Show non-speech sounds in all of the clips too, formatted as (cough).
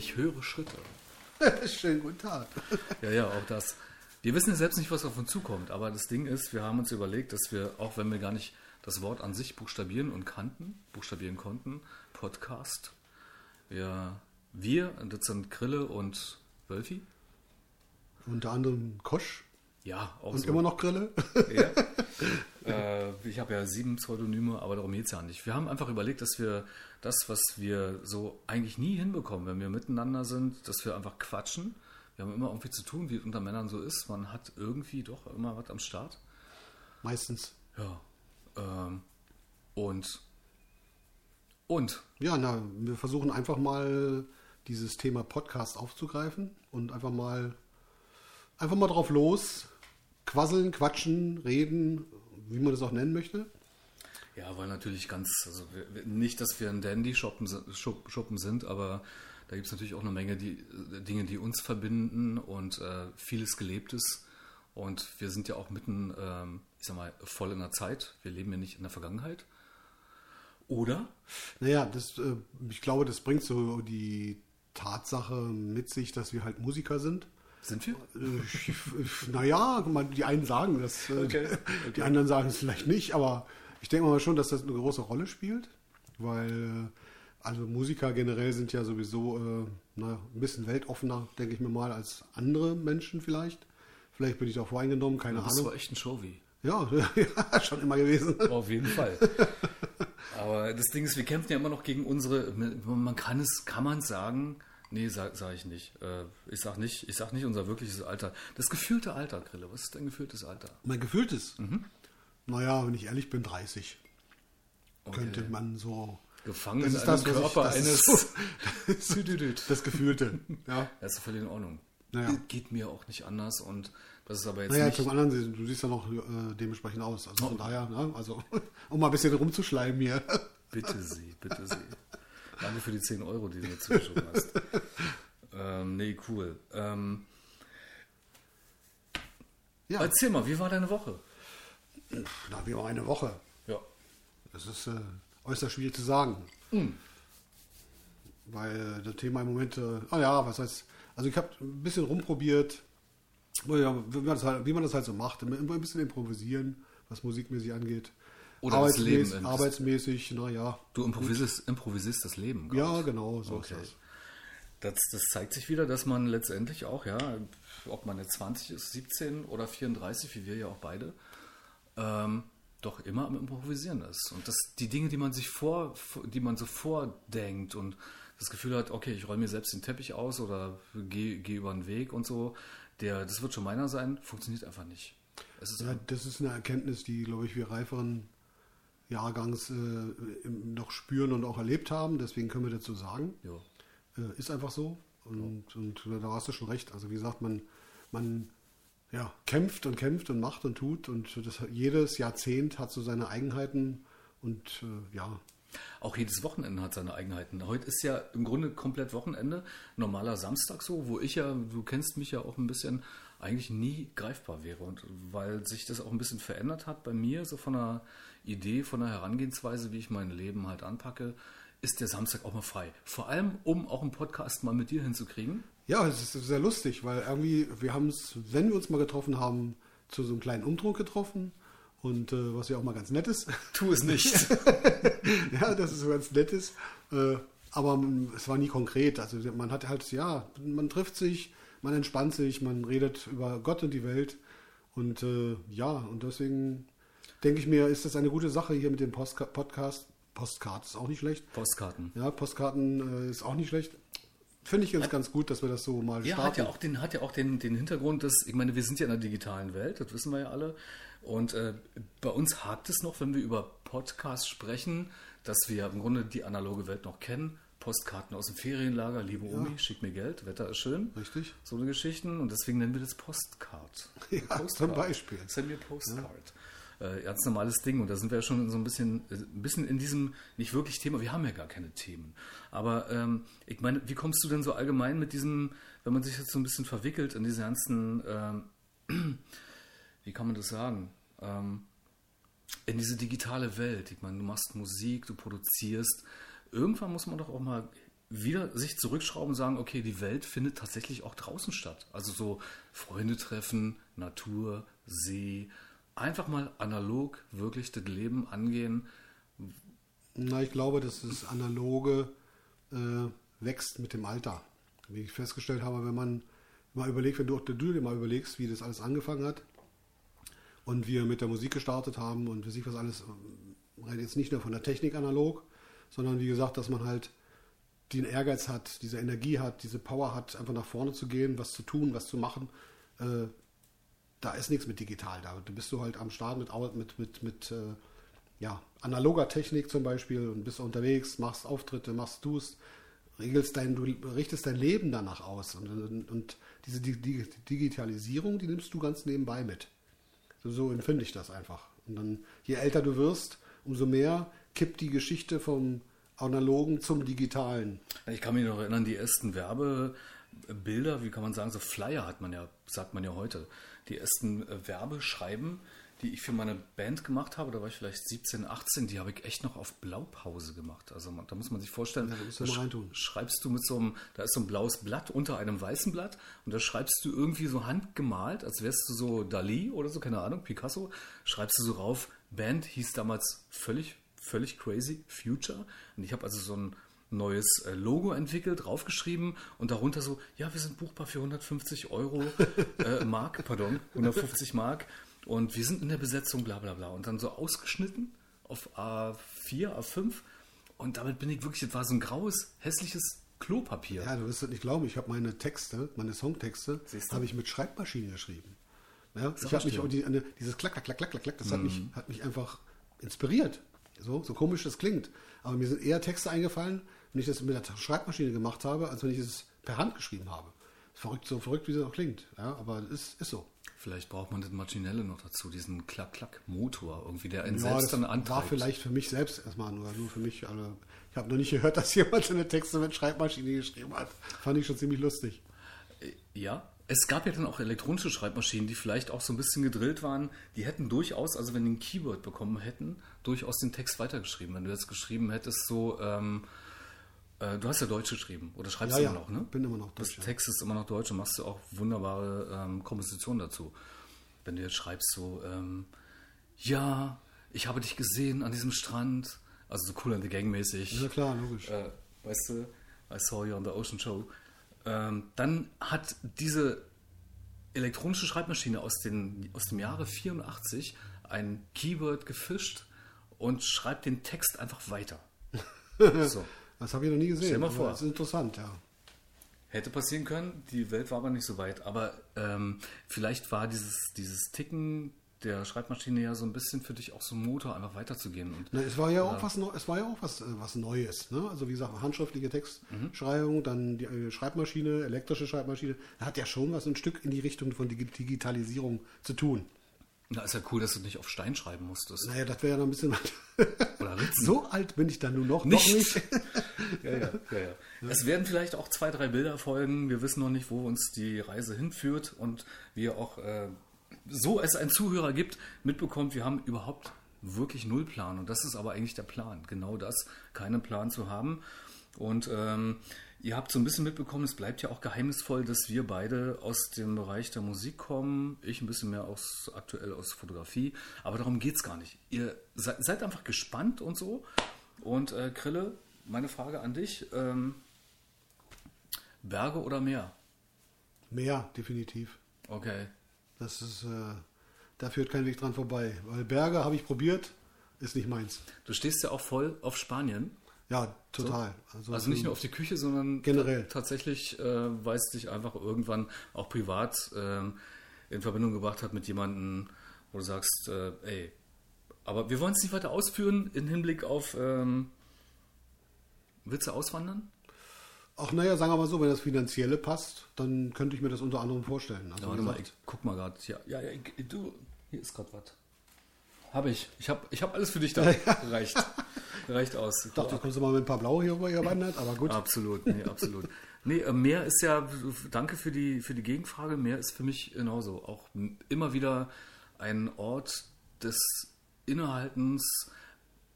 Ich höre Schritte. (laughs) Schönen guten Tag. (laughs) Ja, ja, auch das. Wir wissen ja selbst nicht, was auf uns zukommt, aber das Ding ist, wir haben uns überlegt, dass wir, auch wenn wir gar nicht das Wort an sich buchstabieren und kannten, buchstabieren konnten, Podcast, ja, wir, das sind Grille und Wölfi. Unter anderem Kosch Ja, auch und so. immer noch Grille. (laughs) Ja. (laughs) äh, ich habe ja sieben Pseudonyme, aber darum geht es ja nicht. Wir haben einfach überlegt, dass wir das, was wir so eigentlich nie hinbekommen, wenn wir miteinander sind, dass wir einfach quatschen. Wir haben immer irgendwie zu tun, wie es unter Männern so ist. Man hat irgendwie doch immer was am Start. Meistens. Ja. Ähm, und. Und. Ja, na, wir versuchen einfach mal dieses Thema Podcast aufzugreifen und einfach mal einfach mal drauf los, quasseln, quatschen, reden, wie man das auch nennen möchte. Ja, weil natürlich ganz, also wir- nicht, dass wir ein Dandy-Schuppen Schuppen sind, aber da gibt es natürlich auch eine Menge die, äh, Dinge, die uns verbinden und äh, vieles Gelebtes. Und wir sind ja auch mitten, ähm, ich sag mal, voll in der Zeit. Wir leben ja nicht in der Vergangenheit. Oder? Naja, das, äh, ich glaube, das bringt so die Tatsache mit sich, dass wir halt Musiker sind. Sind wir? Äh, naja, die einen sagen das, äh, Okay, (laughs) die anderen sagen es vielleicht nicht, aber ich denke mal schon, dass das eine große Rolle spielt, weil äh, also Musiker generell sind ja sowieso äh, na, ein bisschen weltoffener, denke ich mir mal, als andere Menschen vielleicht. Vielleicht bin ich auch voreingenommen, keine Das Ahnung. war echt ein Showy. Ja, (laughs) ja, schon immer gewesen. Auf jeden Fall. (laughs) Aber das Ding ist, wir kämpfen ja immer noch gegen unsere, man kann es, kann man sagen, nee, sag, sag ich nicht. Äh, Ich sag nicht, ich sag nicht unser wirkliches Alter. Das gefühlte Alter, Grille, was ist dein gefühltes Alter? Mein gefühltes. Naja, wenn ich ehrlich bin, 30. Könnte man so. Gefangen Das in ist einem das, was ich- Körper das eines... ist. (laughs) Das Gefühlte. Ja. Das ist völlig in Ordnung. Naja. Geht mir auch nicht anders und das ist aber jetzt Naja, nicht... zum anderen, du siehst ja noch äh, dementsprechend aus. Also von daher, ne? also (laughs) um mal ein bisschen rumzuschleimen hier. Bitte Sie, bitte Sie. Danke für die 10 Euro, die du mir zugeschoben hast. (laughs) ähm, nee, cool. Ähm, Ja, Erzähl mal, wie war deine Woche? na, wie war eine Woche? Ja. Das ist äh, äußerst schwierig zu sagen. Hm. Weil das Thema im Moment, äh, ah ja, was heißt, also ich habe ein bisschen rumprobiert, wie, man das halt, wie man das halt so macht, immer ein bisschen improvisieren, was musikmäßig angeht. Oder das Leben Arbeitsmäßig, im- arbeitsmäßig, naja. Du improvisierst, improvisierst das Leben. grad. Ja, genau, so Okay. ist das. Das, das zeigt sich wieder, dass man letztendlich auch, ja, ob man jetzt 20 ist, 17 oder 34, wie wir ja auch beide, ähm, doch immer am Improvisieren ist. Und dass die Dinge, die man sich vor, die man so vordenkt und das Gefühl hat, okay, ich räume mir selbst den Teppich aus oder gehe geh über den Weg und so, der, das wird schon meiner sein, funktioniert einfach nicht. Ist Ja, das ist eine Erkenntnis, die, glaube ich, wir reiferen Jahrgangs äh, noch spüren und auch erlebt haben. Deswegen können wir dazu sagen. ja. Äh, ist einfach so. Und, und da hast du schon recht. Also wie gesagt, man, man ja, kämpft und kämpft und macht und tut. Und das, jedes Jahrzehnt hat so seine Eigenheiten. Und äh, ja, Auch jedes Wochenende hat seine Eigenheiten. Heute ist ja im Grunde komplett Wochenende, normaler Samstag so, wo ich ja, du kennst mich ja auch ein bisschen, eigentlich nie greifbar wäre. Und weil sich das auch ein bisschen verändert hat bei mir, so von der Idee, von der Herangehensweise, wie ich mein Leben halt anpacke, ist der Samstag auch mal frei. Vor allem, um auch einen Podcast mal mit dir hinzukriegen. ja, es ist sehr lustig, weil irgendwie, wir haben es, wenn wir uns mal getroffen haben, zu so einem kleinen Umdruck getroffen. Und äh, was ja auch mal ganz nett ist. Tu es nicht. (laughs) ja, das ist so ganz nettes. Äh, aber es war nie konkret. Also man hat halt, ja, man trifft sich, man entspannt sich, man redet über Gott und die Welt. Und äh, ja, und deswegen denke ich mir, ist das eine gute Sache hier mit dem Postka Podcast. Postcard ist auch nicht schlecht. Postkarten. Ja, Postkarten äh, ist auch nicht schlecht. Finde ich ganz, ganz gut, dass wir das so mal Ja, starten. hat ja auch den, hat ja auch den, den Hintergrund, dass, ich meine, wir sind ja in der digitalen Welt, das wissen wir ja alle. Und äh, bei uns hakt es noch, wenn wir über Podcasts sprechen, dass wir im Grunde die analoge Welt noch kennen. Postkarten aus dem Ferienlager, liebe Omi, schick mir Geld, Wetter ist schön. Richtig. So eine Geschichten. Und deswegen nennen wir das Postcard. (laughs) Ja, zum Beispiel. Send mir Postcard. Äh, ganz normales Ding. Und da sind wir ja schon so ein bisschen, äh, ein bisschen in diesem, nicht wirklich Thema, wir haben ja gar keine Themen. Aber ähm, ich meine, wie kommst du denn so allgemein mit diesem, wenn man sich jetzt so ein bisschen verwickelt in diese ganzen, ähm, (clears throat) wie kann man das sagen? Ähm, in diese digitale Welt. Ich meine, du machst Musik, du produzierst. Irgendwann muss man doch auch mal wieder sich zurückschrauben und sagen, okay, die Welt findet tatsächlich auch draußen statt. Also so Freunde treffen, Natur, See, einfach mal analog wirklich das Leben angehen. Na, ich glaube, dass das Analoge äh, wächst mit dem Alter. Wie ich festgestellt habe, wenn man mal überlegt, wenn du, du dir mal überlegst, wie das alles angefangen hat und wir mit der Musik gestartet haben und wie sich was alles, ähm, jetzt nicht nur von der Technik analog, sondern wie gesagt, dass man halt den Ehrgeiz hat, diese Energie hat, diese Power hat, einfach nach vorne zu gehen, was zu tun, was zu machen. Äh, da ist nichts mit digital da. Du bist du halt am Start mit, mit, mit, mit äh, ja, analoger Technik zum Beispiel und bist unterwegs, machst Auftritte, machst Tust, regelst dein, du richtest dein Leben danach aus. Und, und, und diese die, die Digitalisierung, die nimmst du ganz nebenbei mit. So, so empfinde ich das einfach. Und dann, je älter du wirst, umso mehr kippt die Geschichte vom analogen zum digitalen. Ich kann mich noch erinnern, die ersten Werbebilder, wie kann man sagen, so Flyer hat man ja, sagt man ja heute. Die ersten äh, Werbeschreiben, die ich für meine Band gemacht habe, da war ich vielleicht 17, 18, die habe ich echt noch auf Blaupause gemacht. Also da muss man sich vorstellen, ja, da, da sch schreibst du mit so einem, da ist so ein blaues Blatt unter einem weißen Blatt und da schreibst du irgendwie so handgemalt, als wärst du so Dali oder so, keine Ahnung, Picasso, schreibst du so rauf, Band hieß damals völlig, völlig crazy, Future. Und ich habe also so ein neues äh, Logo entwickelt, draufgeschrieben und darunter so, ja, wir sind buchbar für 150 Euro äh, Mark, (laughs) pardon, 150 Mark und wir sind in der Besetzung, bla bla bla. Und dann so ausgeschnitten auf A4, A5 und damit bin ich wirklich, das war so ein graues, hässliches Klopapier. Ja, du wirst es nicht glauben, ich habe meine Texte, meine Songtexte, habe ich mit Schreibmaschine geschrieben. Ja, ich habe mich die, eine, dieses Klack, Klack, Klack, Klack, Klack, das mhm. hat, mich, hat mich einfach inspiriert. So, so komisch das klingt. Aber mir sind eher Texte eingefallen, wenn ich das mit der Schreibmaschine gemacht habe, als wenn ich es per Hand geschrieben habe. Verrückt, so verrückt, wie es auch klingt. Ja, aber es ist, ist so. Vielleicht braucht man das Maschinelle noch dazu, diesen Klack-Klack-Motor irgendwie, der einen ja, selbst dann antreibt. war vielleicht für mich selbst erstmal nur, nur für mich. Also ich habe noch nicht gehört, (laughs) dass jemand seine Texte mit Schreibmaschine geschrieben hat. Fand ich schon ziemlich lustig. Äh, ja, es gab ja dann auch elektronische Schreibmaschinen, die vielleicht auch so ein bisschen gedrillt waren. Die hätten durchaus, also wenn die ein Keyword bekommen hätten, durchaus den Text weitergeschrieben. Wenn du jetzt geschrieben hättest, so, ähm, äh, du hast ja Deutsch geschrieben oder schreibst ja, immer noch, ne? bin immer noch Deutsch. Das Text ist immer noch Deutsch und machst du auch wunderbare ähm, Kompositionen dazu. Wenn du jetzt schreibst so, ähm, ja, ich habe dich gesehen an diesem Strand, also so cool and the Gang mäßig. Ja klar, logisch. Äh, weißt du, I saw you on the Ocean Show. Ähm, dann hat diese elektronische Schreibmaschine aus, den, aus dem Jahre 84 ein Keyword gefischt und schreibt den Text einfach weiter. (laughs) so. Das habe ich noch nie gesehen. Stell mal vor. Das ist interessant, ja. Hätte passieren können, die Welt war aber nicht so weit. Aber ähm, vielleicht war dieses, dieses Ticken der Schreibmaschine ja so ein bisschen für dich auch so ein Motor, einfach weiterzugehen. Und, Na, es war ja auch was es war ja auch was, äh, was Neues. Ne? Also wie gesagt, handschriftliche Textschreibung, mhm. dann die äh, Schreibmaschine, elektrische Schreibmaschine, hat ja schon was ein Stück in die Richtung von Digitalisierung zu tun. Na, ist ja cool, dass du nicht auf Stein schreiben musstest. Naja, das wäre ja noch ein bisschen. Oder Ritzen. So alt bin ich dann nur noch. Nicht. Noch nicht. (laughs) ja, ja, ja, ja. Es werden vielleicht auch zwei, drei Bilder folgen. Wir wissen noch nicht, wo uns die Reise hinführt und wir auch, äh, so es einen Zuhörer gibt, mitbekommt, wir haben überhaupt wirklich null Plan. Und das ist aber eigentlich der Plan. Genau das, keinen Plan zu haben. Und ähm, Ihr habt so ein bisschen mitbekommen, es bleibt ja auch geheimnisvoll, dass wir beide aus dem Bereich der Musik kommen. Ich ein bisschen mehr aus aktuell aus Fotografie. Aber darum geht es gar nicht. Ihr seid, seid, einfach gespannt und so. Und äh, Krille, meine Frage an dich. Ähm, Berge oder Meer? Meer, definitiv. Okay. Das ist, äh, da führt kein Weg dran vorbei. Weil Berge habe ich probiert, ist nicht meins. Du stehst ja auch voll auf Spanien. Ja, total. So? Also, also, nicht nur auf die Küche, sondern generell. tatsächlich, äh, weil es dich einfach irgendwann auch privat äh, in Verbindung gebracht hat mit jemandem, wo du sagst, äh, ey, aber wir wollen es nicht weiter ausführen im Hinblick auf, ähm, willst du auswandern? Ach naja, sagen wir mal so, wenn das Finanzielle passt, dann könnte ich mir das unter anderem vorstellen. Also, ja, warte mal, ich guck mal gerade. Ja, ja, ja, du, hier ist gerade was. Habe ich. Ich habe ich hab alles für dich da. (laughs) Reicht. Reicht aus. Ich dachte, du kommst mal mit ein paar Blaue hier rüber gewandert, aber gut. Absolut, nee, absolut. Nee, äh, Meer ist ja, danke für die, für die Gegenfrage, Meer ist für mich genauso. Auch immer wieder ein Ort des Innehaltens,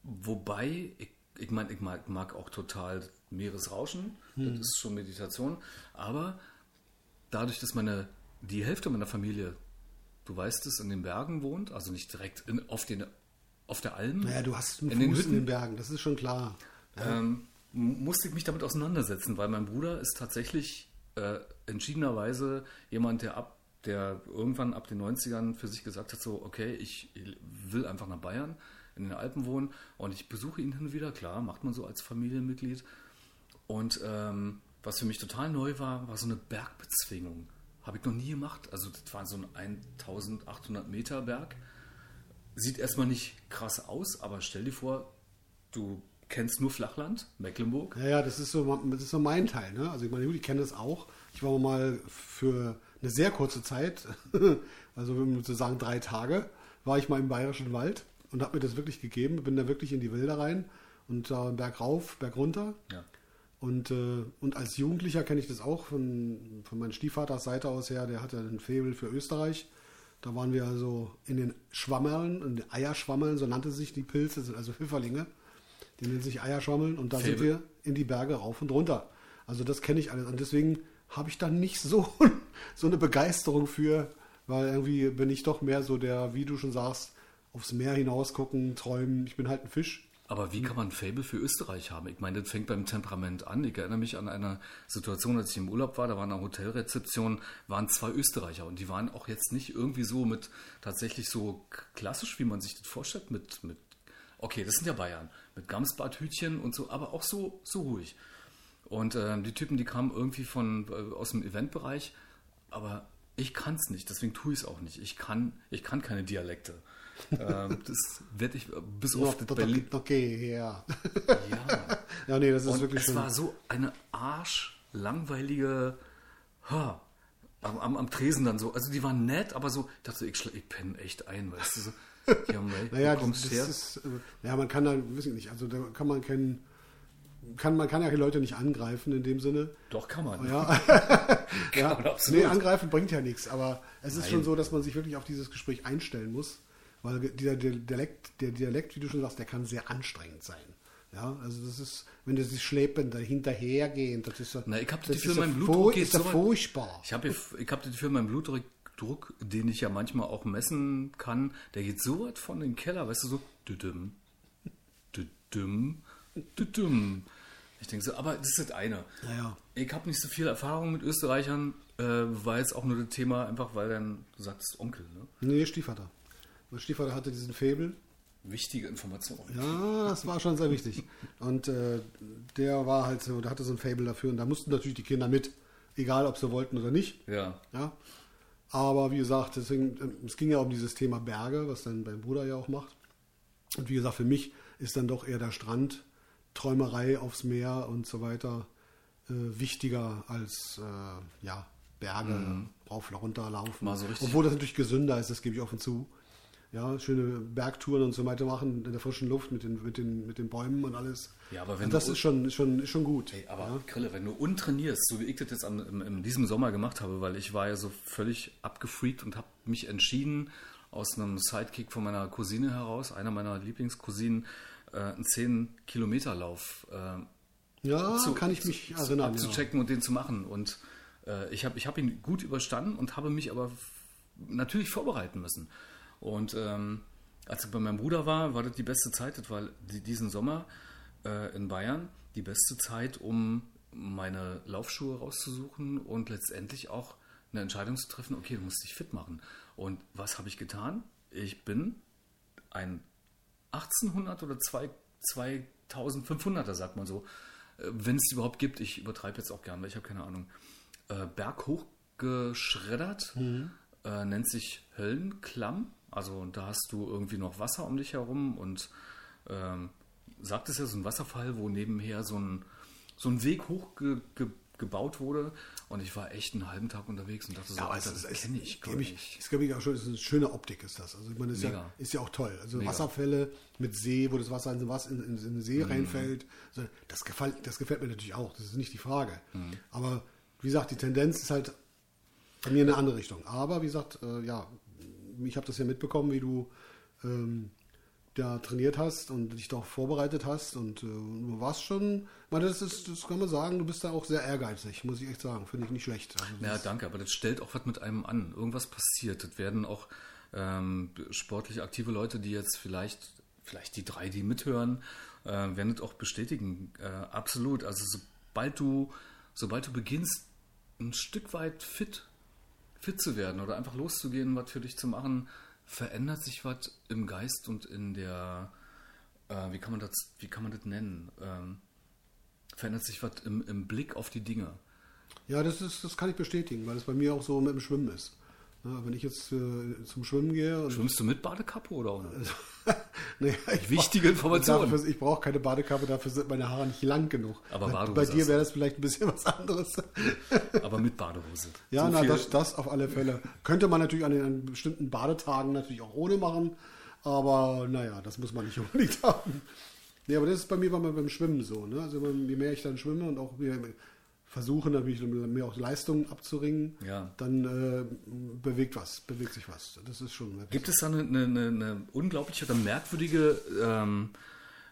wobei ich ich meine, ich mag, mag auch total Meeresrauschen, das ist schon Meditation, aber dadurch, dass meine, die Hälfte meiner Familie, du weißt es, in den Bergen wohnt, also nicht direkt in, auf, den, auf der Alm, Naja, du hast einen in den Fuß in den Hütten, Bergen, das ist schon klar. ähm, musste ich mich damit auseinandersetzen, weil mein Bruder ist tatsächlich äh, entschiedenerweise jemand, der ab der irgendwann ab den 90ern für sich gesagt hat, so, okay, ich will einfach nach Bayern, in den Alpen wohnen und ich besuche ihn hin und wieder, klar, macht man so als Familienmitglied. Und ähm, was für mich total neu war, war so eine Bergbezwingung. Habe ich noch nie gemacht. Also das war so ein 1800 Meter Berg. Sieht erstmal nicht krass aus, aber stell dir vor, du kennst nur Flachland, Mecklenburg. Ja, ja, das ist so, das ist so mein Teil. Ne? Also ich meine, ich kenne das auch. Ich war mal für eine sehr kurze Zeit, (laughs) also wenn wir sagen drei Tage, war ich mal im Bayerischen Wald und habe mir das wirklich gegeben. Bin da wirklich in die Wälder rein und da Berg rauf, Berg runter. Ja. Und, äh, und als Jugendlicher kenne ich das auch von, von meinem Stiefvaters Seite aus her. Der hatte ein Faible für Österreich. Da waren wir also in den Schwammeln, in den Eierschwammeln, so nannte sich die Pilze, sind also Pfifferlinge. Die nennen sich Eierschwammeln und da sind Faible. wir in die Berge rauf und runter. Also das kenne ich alles. Und deswegen habe ich da nicht so, (laughs) so eine Begeisterung für, weil irgendwie bin ich doch mehr so der, wie du schon sagst, aufs Meer hinaus gucken, träumen. Ich bin halt ein Fisch. Aber wie kann man ein Fable für Österreich haben? Ich meine, das fängt beim Temperament an. Ich erinnere mich an eine Situation, als ich im Urlaub war, da war eine Hotelrezeption, waren zwei Österreicher und die waren auch jetzt nicht irgendwie so mit, tatsächlich so klassisch, wie man sich das vorstellt, mit, mit okay, das sind ja Bayern, mit Gamsbadhütchen und so, aber auch so, so ruhig. Und ähm, die Typen, die kamen irgendwie von, äh, aus dem Eventbereich, aber ich kann es nicht, deswegen tue ich es auch nicht. Ich kann, ich kann keine Dialekte. Ähm, (laughs) das werde ich bis auf das Berlin. Okay, ja. Ja. (laughs) Ja, nee, das ist Und wirklich es schon. war so eine arschlangweilige ha, am, am, am Tresen dann so. Also die waren nett, aber so, ich dachte, ich, ich penne echt ein, weißt du so. (laughs) Ja, mei, Naja, das, das ist, äh, ja, man kann da, weiß ich nicht, also da kann man keinen, kann, man kann ja die Leute nicht angreifen in dem Sinne. Doch, kann man. Ja, ja. man absolut. nee, angreifen bringt ja nichts, aber es ist Nein. schon so, dass man sich wirklich auf dieses Gespräch einstellen muss, weil dieser Dialekt, der Dialekt, wie du schon sagst, der kann sehr anstrengend sein. Ja, also das ist, wenn das schleppen, da hinterhergehen, das ist Na, ich hab das das Gefühl, ist ja mein fu- Blutdruck ist ja so furchtbar. Ich habe ich hab das Gefühl, mein Blutdruck, Druck, den ich ja manchmal auch messen kann, der geht so weit von den Keller, weißt du, so düdüm, düdüm, düdüm. Ich denke so, aber das ist das eine. Naja. Ich habe nicht so viel Erfahrung mit Österreichern, äh, war jetzt auch nur das Thema, einfach weil dann, du sagst Onkel, ne? Nee, Stiefvater. Mein Stiefvater hatte diesen Faible. Wichtige Information. Ja, das war schon sehr wichtig. Und äh, der war halt so, der hatte so ein Fable dafür und da mussten natürlich die Kinder mit, egal ob sie wollten oder nicht. Ja. Ja. Aber wie gesagt, deswegen, äh, es ging ja um dieses Thema Berge, was dann mein Bruder ja auch macht. Und wie gesagt, für mich ist dann doch eher der Strand, Träumerei aufs Meer und so weiter äh, wichtiger als äh, ja, Berge rauf und runter laufen. Mhm. Mal so richtig- Obwohl das natürlich gesünder ist, das gebe ich offen zu. Ja, schöne Bergtouren und so weiter machen in der frischen Luft mit den, mit den, mit den Bäumen und alles. Ja, aber wenn und das ist schon, schon, schon gut. Ey, aber ja. Krille, wenn du untrainierst, so wie ich das jetzt am, im, in diesem Sommer gemacht habe, weil ich war ja so völlig abgefreakt und habe mich entschieden, aus einem Sidekick von meiner Cousine heraus, einer meiner Lieblingscousinen, äh, einen 10-Kilometer-Lauf äh, ja, zu- kann ich mich zu- erinnern. Ja. abzuchecken und den zu machen. Und äh, ich habe ich hab ihn gut überstanden und habe mich aber natürlich vorbereiten müssen. Und ähm, als ich bei meinem Bruder war, war das die beste Zeit. Das war die, diesen Sommer äh, in Bayern die beste Zeit, um meine Laufschuhe rauszusuchen und letztendlich auch eine Entscheidung zu treffen, okay, du musst dich fit machen. Und was habe ich getan? Ich bin ein 1800 oder zwei- 2500er, sagt man so, äh, wenn es überhaupt gibt, ich übertreibe jetzt auch gern, weil ich habe keine Ahnung, äh, berghoch geschreddert, äh, nennt sich Höllenklamm, also da hast du irgendwie noch Wasser um dich herum und ähm, sagt es ja, so ein Wasserfall, wo nebenher so ein, so ein Weg hochgebaut ge, gebaut wurde und ich war echt einen halben Tag unterwegs und dachte so, Ja, aber Alter, das kenne ich gar gebe ich, nicht. es glaube ich auch schon, es ist eine schöne Optik ist das. Also ich meine, das ist ja, ist ja auch toll. Also Mega. Wasserfälle mit See, wo das Wasser in, in, in, in den Mhm. See reinfällt, also das, gefällt, das gefällt mir natürlich auch. Das ist nicht die Frage. Mhm. Aber wie gesagt, die Tendenz ist halt bei mir in eine andere Richtung. Aber wie gesagt, äh, ja, ich habe das ja mitbekommen, wie du ähm, da trainiert hast und dich darauf vorbereitet hast und äh, du warst schon, meine, das ist, das kann man sagen, du bist da auch sehr ehrgeizig, muss ich echt sagen, finde ich nicht schlecht. Also Ja, danke, aber das stellt auch was mit einem an. Irgendwas passiert. Das werden auch ähm, sportlich aktive Leute, die jetzt vielleicht, vielleicht die drei, die mithören, äh, werden das auch bestätigen. Äh, absolut. Also sobald du, sobald du beginnst, ein Stück weit fit, fit zu werden oder einfach loszugehen, was für dich zu machen, verändert sich was im Geist und in der, äh, wie kann man das, wie kann man das nennen? Ähm, verändert sich was im, im Blick auf die Dinge. Ja, das, ist, das kann ich bestätigen, weil es bei mir auch so mit dem Schwimmen ist. Wenn ich jetzt äh, zum Schwimmen gehe Schwimmst du mit Badekappe oder ohne? (laughs) naja, ich Wichtige Informationen. Dafür, ich brauche keine Badekappe, dafür sind meine Haare nicht lang genug. Aber Badehose bei dir wäre das vielleicht ein bisschen was anderes. (laughs) Aber mit Badehose. Ja, So na, das, das auf alle Fälle. Könnte man natürlich an den an bestimmten Badetagen natürlich auch ohne machen, aber naja, das muss man nicht (laughs) unbedingt haben. Nee, aber das ist bei mir beim, beim Schwimmen so. Ne? Also je mehr ich dann schwimme und auch versuche natürlich mehr auch Leistungen abzuringen, Ja. dann äh, bewegt was, bewegt sich was. Das ist schon Gibt es da eine, eine, eine, unglaubliche oder merkwürdige, ähm,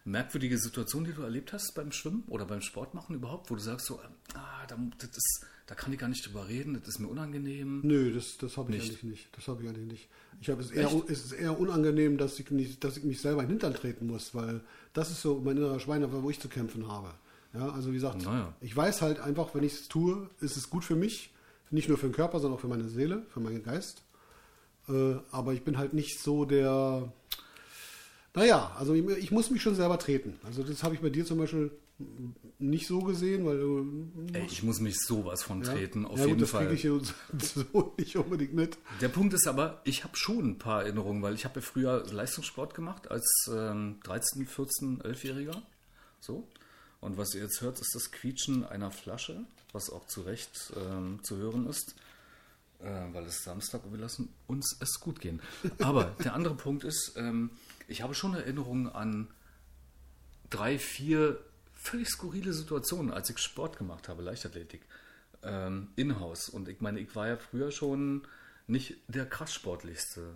merkwürdige Situation, die du erlebt hast beim Schwimmen oder beim Sportmachen überhaupt, wo du sagst so, ah, da, das ist, da kann ich gar nicht drüber reden, das ist mir unangenehm. Nö, das, das habe ich Nicht? eigentlich nicht. Das habe ich eigentlich nicht. Ich habe es eher, Echt? es ist eher unangenehm, dass ich, nicht, dass ich mich selber in den Hintern treten muss, weil das ist so mein innerer Schwein, wo ich zu kämpfen habe. Ja, also wie gesagt, Naja. ich weiß halt einfach, wenn ich es tue, ist es gut für mich. Nicht nur für den Körper, sondern auch für meine Seele, für meinen Geist. Äh, aber ich bin halt nicht so der. Naja, also ich, ich muss mich schon selber treten. Also das habe ich bei dir zum Beispiel nicht so gesehen, weil du. Ey, ich muss mich sowas von ja, treten, auf ja, gut, jeden das Fall. kriege ich (laughs) so nicht unbedingt mit. Der Punkt ist aber, ich habe schon ein paar Erinnerungen, weil ich habe ja früher Leistungssport gemacht als ähm, 13, 14, 11-Jähriger. So. Und was ihr jetzt hört, ist das Quietschen einer Flasche, was auch zu Recht ähm, zu hören ist, äh, weil es Samstag und wir lassen uns es gut gehen. Aber (laughs) der andere Punkt ist, ähm, ich habe schon Erinnerungen an drei, vier völlig skurrile Situationen, als ich Sport gemacht habe, Leichtathletik, ähm, in-house. Und ich meine, ich war ja früher schon nicht der krass sportlichste.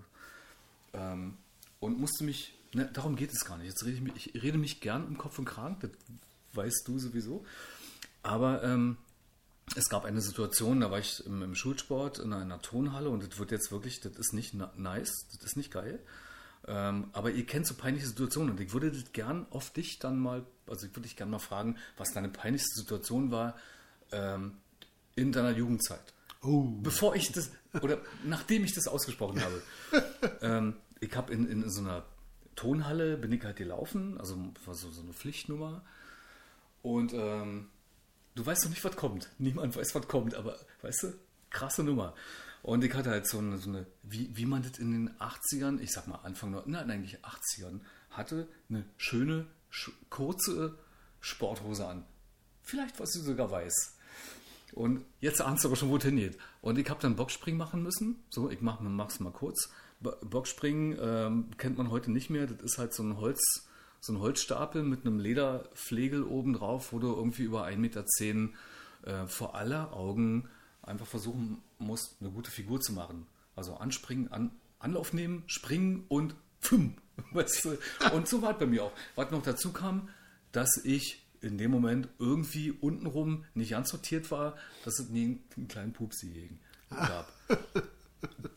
Ähm, und musste mich, ne, darum geht es gar nicht. Jetzt rede ich, mich, ich rede mich gern um Kopf und Kragen, das weißt du sowieso. Aber ähm, es gab eine Situation, da war ich im, im Schulsport in einer Tonhalle und das wird jetzt wirklich, das ist nicht nice, das ist nicht geil. Ähm, aber ihr kennt so peinliche Situationen und ich würde das gern auf dich dann mal, also ich würde dich gern mal fragen, was deine peinlichste Situation war ähm, in deiner Jugendzeit. Oh. Bevor ich das, oder nachdem ich das ausgesprochen habe. (laughs) ähm, ich habe in, in so einer Tonhalle, bin ich halt gelaufen, also war so, so eine Pflichtnummer. Und ähm, du weißt noch nicht, was kommt. Niemand weiß, was kommt, aber weißt du, krasse Nummer. Und ich hatte halt so eine, so eine wie, wie man das in den 80ern, ich sag mal Anfang, nein, eigentlich 80ern, hatte, eine schöne, sch kurze Sporthose an. Vielleicht, was du sogar weiß. Und jetzt ahnst du aber schon, wo es hingeht. Und ich habe dann Boxspringen machen müssen. So, ich mach, mach's mal kurz. Bo- Boxspringen ähm, kennt man heute nicht mehr. Das ist halt so ein Holz, so ein Holzstapel mit einem Lederflegel oben drauf, wo du irgendwie über 1,10 Meter äh, vor aller Augen einfach versuchen musst, eine gute Figur zu machen. Also anspringen, an, Anlauf nehmen, springen und pfum. (laughs) Weißt du? Und so war es bei mir auch. Was noch dazu kam, dass ich in dem Moment irgendwie untenrum nicht ganz sortiert war, dass es nie einen kleinen Pupsi gab. (laughs)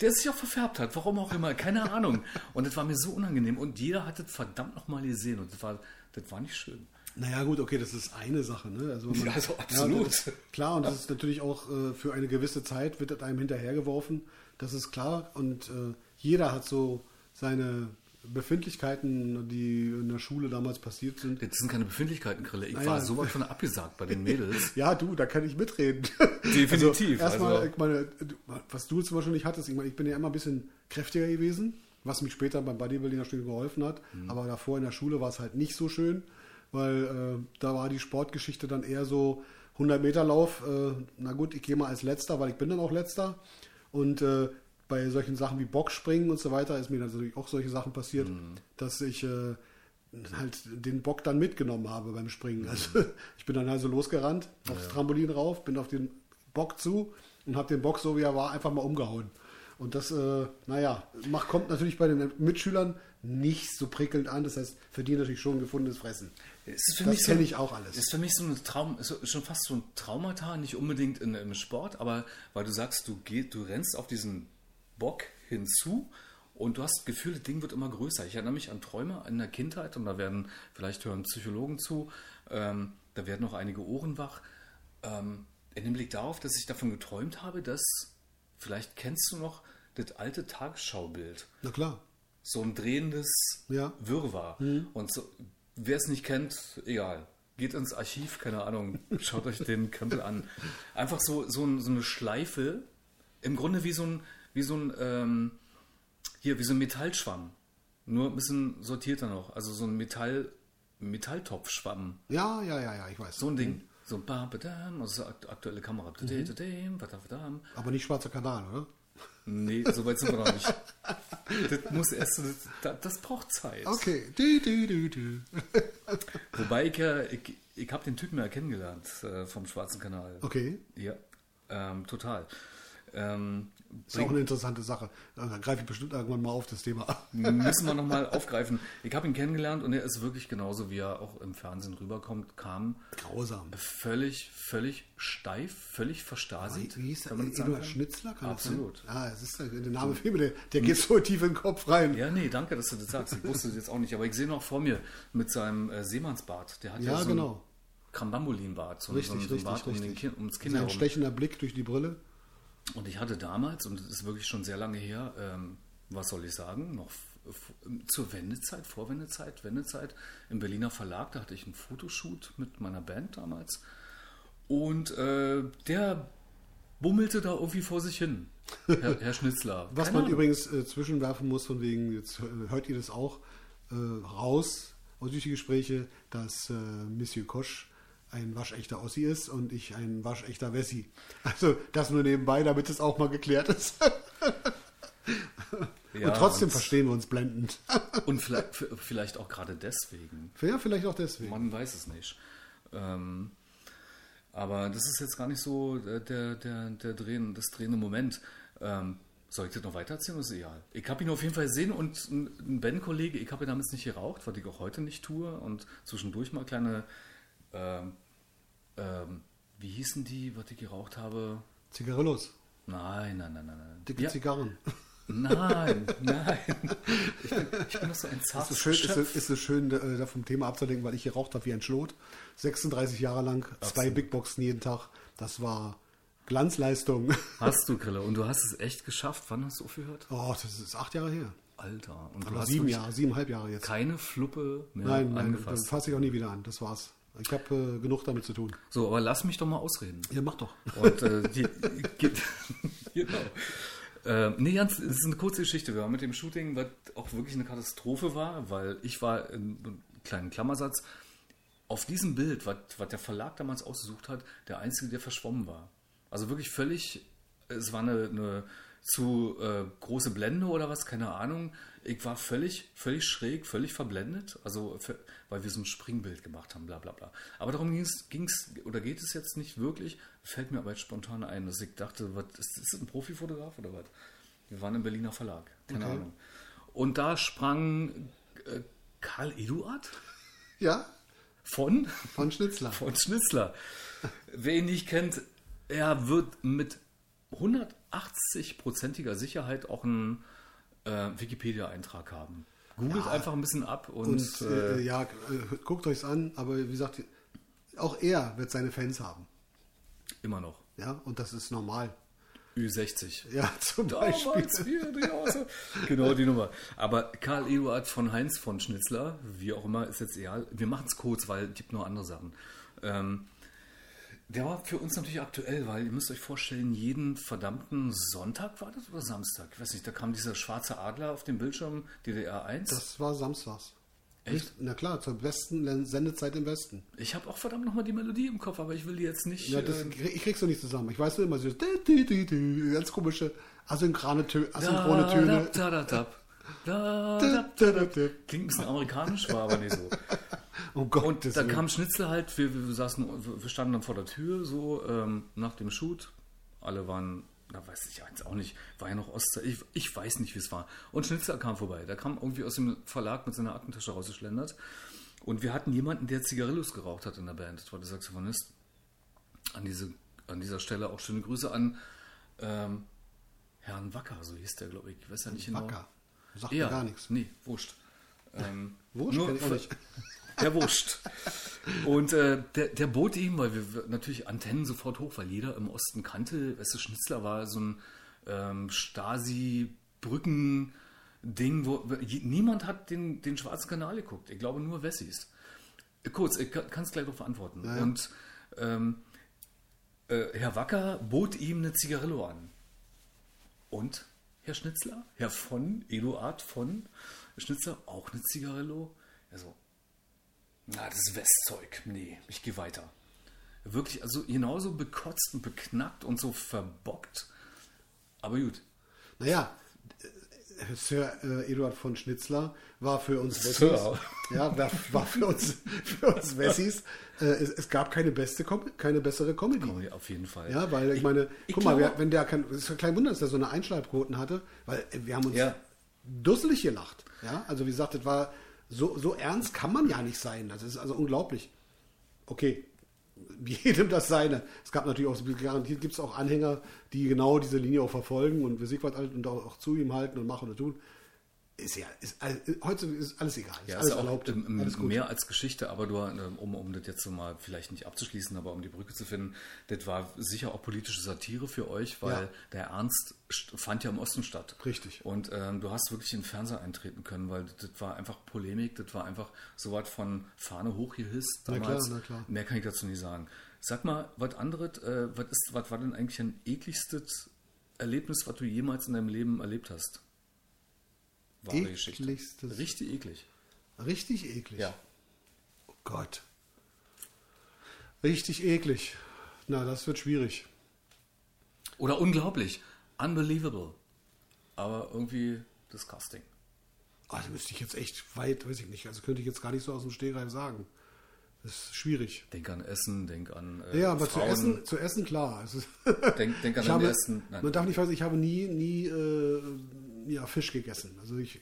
Der sich auch verfärbt hat, warum auch immer, keine Ahnung. Und das war mir so unangenehm. Und jeder hat das verdammt nochmal gesehen. Und das war, das war nicht schön. Naja, gut, okay, das ist eine Sache. Ne? Also, Ja, also absolut. das ist, klar, und das ist natürlich auch äh, für eine gewisse Zeit, wird das einem hinterhergeworfen. Das ist klar. Und äh, jeder hat so seine Befindlichkeiten, die in der Schule damals passiert sind. Das sind keine Befindlichkeiten, Grille. Ich Ah, war ja. sowas von abgesagt bei den Mädels. (laughs) Ja, du, da kann ich mitreden. (laughs) Definitiv, Also, erstmal, also- ich meine, was du zum Beispiel nicht hattest, ich, meine, ich bin ja immer ein bisschen kräftiger gewesen, was mich später beim Bodybuilding natürlich geholfen hat. Mhm. Aber davor in der Schule war es halt nicht so schön, weil äh, da war die Sportgeschichte dann eher so 100 Meter Lauf. Äh, na gut, ich gehe mal als Letzter, weil ich bin dann auch Letzter. Und äh, bei solchen Sachen wie Boxspringen und so weiter ist mir natürlich auch solche Sachen passiert, Mhm. dass ich äh, halt den Bock dann mitgenommen habe beim Springen. Mhm. Also (laughs) ich bin dann also losgerannt, aufs Trampolin rauf, bin auf den Bock zu und habe den Bock so wie er war einfach mal umgehauen. Und das, äh, naja, macht, kommt natürlich bei den Mitschülern nicht so prickelnd an. Das heißt, für die natürlich schon gefundenes Fressen. Es ist für Das mich so, kenne ich auch alles. Ist für mich so ein Traum, so, schon fast so ein Traumata, nicht unbedingt in, im Sport, aber weil du sagst, du geh, du rennst auf diesen Bock hinzu und du hast das Gefühl, das Ding wird immer größer. Ich erinnere mich an Träume in der Kindheit und da werden, vielleicht hören Psychologen zu, ähm, da werden noch einige Ohren wach. Ähm, in dem Blick darauf, dass ich davon geträumt habe, dass, vielleicht kennst du noch das alte Tagesschaubild Na klar. so ein drehendes Ja. Wirrwarr. Und so, wer es nicht kennt, egal. Geht ins Archiv, keine Ahnung, (laughs) schaut euch den Krempel an. Einfach so, so, ein, so eine Schleife, im Grunde wie so ein, wie so ein, ähm, hier, wie so ein Metallschwamm. Nur ein bisschen sortierter noch. Also so ein Metall, Metalltopfschwamm. Ja, ja, ja, ja, ich weiß. So ein Ding. So ein ba, ba, dam, also so akt- aktuelle Kamera. Mhm. Aber nicht schwarzer Kanal, oder? Nee, so weit sind wir noch nicht. (laughs) Das muss erst, das, das braucht Zeit. Okay. Du, du, du. (laughs) Wobei ich ja, ich, ich habe den Typen ja kennengelernt äh, vom Schwarzen Kanal. Okay. Ja, ähm, total. Ähm, Ist auch eine interessante Sache. Da greife ich bestimmt irgendwann mal auf das Thema. müssen wir nochmal aufgreifen. Ich habe ihn kennengelernt und er ist wirklich genauso, wie er auch im Fernsehen rüberkommt, kam Grausam. völlig, völlig steif, völlig verstasiert. Wie hieß der? Eduard. Schnitzler? Kann das sein? Absolut. Ja, es ist der, Name Filme, der, der geht so tief in den Kopf rein. Ja, nee, danke, dass du das sagst. Ich wusste das jetzt auch nicht. Aber ich sehe noch vor mir mit seinem äh, Seemannsbart. Der hat ja, Ja, so genau. einen Krambambulinbart. So, Richtig, so, richtig, Bart um den richtig. Kinn, ums Kinn Sein stechender Blick durch die Brille. Und ich hatte damals, und das ist wirklich schon sehr lange her, ähm, was soll ich sagen, noch zur Wendezeit, Vorwendezeit, Wendezeit im Berliner Verlag, da hatte ich einen Fotoshoot mit meiner Band damals. Und äh, der bummelte da irgendwie vor sich hin, Herr, (laughs) Herr Schnitzler. Was Keine man Ahnung. übrigens äh, zwischenwerfen muss, von wegen, jetzt hö- hört ihr das auch äh, raus aus die Gespräche, dass äh, Monsieur Kosch ein waschechter Ossi ist und ich ein waschechter Wessi. Also das nur nebenbei, damit es auch mal geklärt ist. Ja, und trotzdem und- verstehen wir uns blendend. Und vielleicht, vielleicht auch gerade deswegen. ja, vielleicht auch deswegen. Man weiß es nicht. Ähm, aber das ist jetzt gar nicht so der, der, der, der drehen, das drehende Moment. Ähm, soll ich das noch weitererzählen? Das ist egal. Ich habe ihn auf jeden Fall gesehen und ein Ben-Kollege, ich habe damals nicht geraucht, was ich auch heute nicht tue. Und zwischendurch mal kleine, ähm, ähm, wie hießen die, was ich geraucht habe? Zigarillos, Nein, nein, nein, nein. nein. dicke Ja, Zigarren. Nein, (laughs) nein. Ich bin, ich bin doch so ein Ist zartes es schön, ist es, ist es schön äh, da vom Thema abzudenken, weil ich geraucht habe wie ein Schlot. 36 Jahre lang, zwei Absolut. Big Boxen jeden Tag. Das war Glanzleistung. (laughs) Hast du, Grille. Und du hast es echt geschafft. Wann hast du aufgehört? Oh, das ist acht Jahre her. Alter. Und du Oder hast sieben Jahre, siebeneinhalb Jahre jetzt. keine Fluppe mehr Nein, nein, dann angefasst. fasse ich auch nie wieder an. Das war's. Ich habe äh, genug damit zu tun. So, aber lass mich doch mal ausreden. Ja, mach doch. Und äh, die, (laughs) (laughs) genau. Äh, nee, ganz, es ist eine kurze Geschichte. Wir waren mit dem Shooting, was auch wirklich eine Katastrophe war, weil ich war in einem kleinen Klammersatz auf diesem Bild, was, was der Verlag damals ausgesucht hat, der einzige, der verschwommen war. Also wirklich völlig, es war eine, eine zu äh, große Blende oder was, keine Ahnung. Ich war völlig, völlig schräg, völlig verblendet, also für, weil wir so ein Springbild gemacht haben, bla bla bla. Aber darum ging es, oder geht es jetzt nicht wirklich, fällt mir aber jetzt spontan ein, dass ich dachte, was, ist das ein Profifotograf oder was? Wir waren im Berliner Verlag, keine Okay. Ahnung. Und da sprang äh, Karl Eduard Ja, von von Schnitzler. von Schnitzler. Wer ihn nicht kennt, er wird mit 180-prozentiger Sicherheit auch einen äh, Wikipedia-Eintrag haben. Googelt einfach ein bisschen ab und, Und äh, äh, ja, äh, guckt euch's an, aber wie gesagt, auch er wird seine Fans haben. immer noch. Ja, und das ist normal. Ü60. Ja, zum Beispiel. (laughs) Damals wir die. Genau die Nummer. Aber Karl Eduard von Heinz von Schnitzler, wie auch immer, ist jetzt egal. Wir machen es kurz, weil es gibt noch andere Sachen. Ähm, der war für uns natürlich aktuell, weil ihr müsst euch vorstellen, jeden verdammten Sonntag war das oder Samstag? Ich weiß nicht, da kam dieser schwarze Adler auf dem Bildschirm DDR 1. Das war samstags. Echt? Na klar, zur besten Sendezeit im Westen. ich habe auch verdammt nochmal die Melodie im Kopf, aber ich will die jetzt nicht. Ja, das, äh, ich krieg's doch nicht zusammen. Ich weiß nur immer so ganz komische asynchrone, Tö asynchrone Töne. Da, da, da, da, (laughs) da, Dü- dü- dü- dü. Klingt ein bisschen amerikanisch, war aber nicht so. Um Gottes Und da Willen. kam Schnitzler halt, wir, wir, saßen, wir standen dann vor der Tür, so ähm, nach dem Shoot. Alle waren da weiß ich jetzt auch nicht, war ja noch Ostzeit, ich, ich weiß nicht, wie es war. Und Schnitzler kam vorbei, der kam irgendwie aus dem Verlag mit seiner Aktentasche rausgeschlendert. Und wir hatten jemanden, der Zigarillos geraucht hat in der Band, das war der Saxophonist. An, diese, an dieser Stelle auch schöne Grüße an ähm, Herrn Wacker, so hieß der, glaube ich. Ich weiß ja nicht genau. Wacker. Sagt Ja, mir gar nichts. Nee, wurscht. Ähm, Wurscht nur kenn ich auch nicht. Der wurscht. Und äh, der, der bot ihm, weil wir natürlich Antennen sofort hoch, weil jeder im Osten kannte, weißt du, Schnitzler war so ein ähm, Stasi-Brücken-Ding, wo niemand hat den, den Schwarzen Kanal geguckt. Ich glaube nur Wessis. Äh, Kurz, ich kann es gleich darauf antworten. Ja. Und ähm, äh, Herr Wacker bot ihm eine Zigarillo an. Und Herr Schnitzler, Herr von, Eduard von Schnitzler, auch eine Zigarillo? Er so, na, das ist Westzeug. Nee, ich gehe weiter. Wirklich, also genauso bekotzt und beknackt und so verbockt. Aber gut. Naja, äh, Sir äh, Eduard von Schnitzler war für uns Wessis. Sir. Ja, war, war für uns, für uns Wessis. Äh, es, es gab keine, beste, keine bessere Comedy. Comedy auf jeden Fall. Ja, weil ich, meine, ich guck mal, glaube- wenn der kein, es ist kein Wunder, dass der so eine Einschaltquoten hatte, weil äh, wir haben uns Ja. dusselig gelacht. Ja, also wie gesagt, das war so, so ernst kann man ja nicht sein. Das ist also unglaublich. Okay, (laughs) jedem das seine. Es gab natürlich auch, garantiert gibt es auch Anhänger, die genau diese Linie auch verfolgen und wir was alt und auch, auch zu ihm halten und machen und tun. Ist ja, ist, heute ist alles egal. Ist Ja, alles ist erlaubt. ähm, alles mehr als Geschichte, aber du, ähm, um, um das jetzt so mal vielleicht nicht abzuschließen, aber um die Brücke zu finden, das war sicher auch politische Satire für euch, weil Ja. der Ernst st- fand ja im Osten statt. Richtig. Und ähm, du hast wirklich in den Fernseher eintreten können, weil das war einfach Polemik, das war einfach so was von Fahne hochgehisst Na klar, damals. na klar. Mehr kann ich dazu nicht sagen. Sag mal, was anderes, äh, was war denn eigentlich ein ekligstes Erlebnis, was du jemals in deinem Leben erlebt hast? Wahre Geschichte. Richtig eklig. Richtig eklig. Ja. Oh Gott. Richtig eklig. Na, das wird schwierig. Oder unglaublich. Unbelievable. Aber irgendwie disgusting. Ah, da müsste ich jetzt echt weit, weiß ich nicht. Also könnte ich jetzt gar nicht so aus dem Stegreif sagen. Das ist schwierig. Denk an Essen, denk an äh, Ja, aber Frauen. zu essen, zu essen klar. Ist Denk, denk an (laughs) dein habe, Essen. Nein. man darf nicht vergessen, ich habe nie, nie äh, ja, Fisch gegessen. Also ich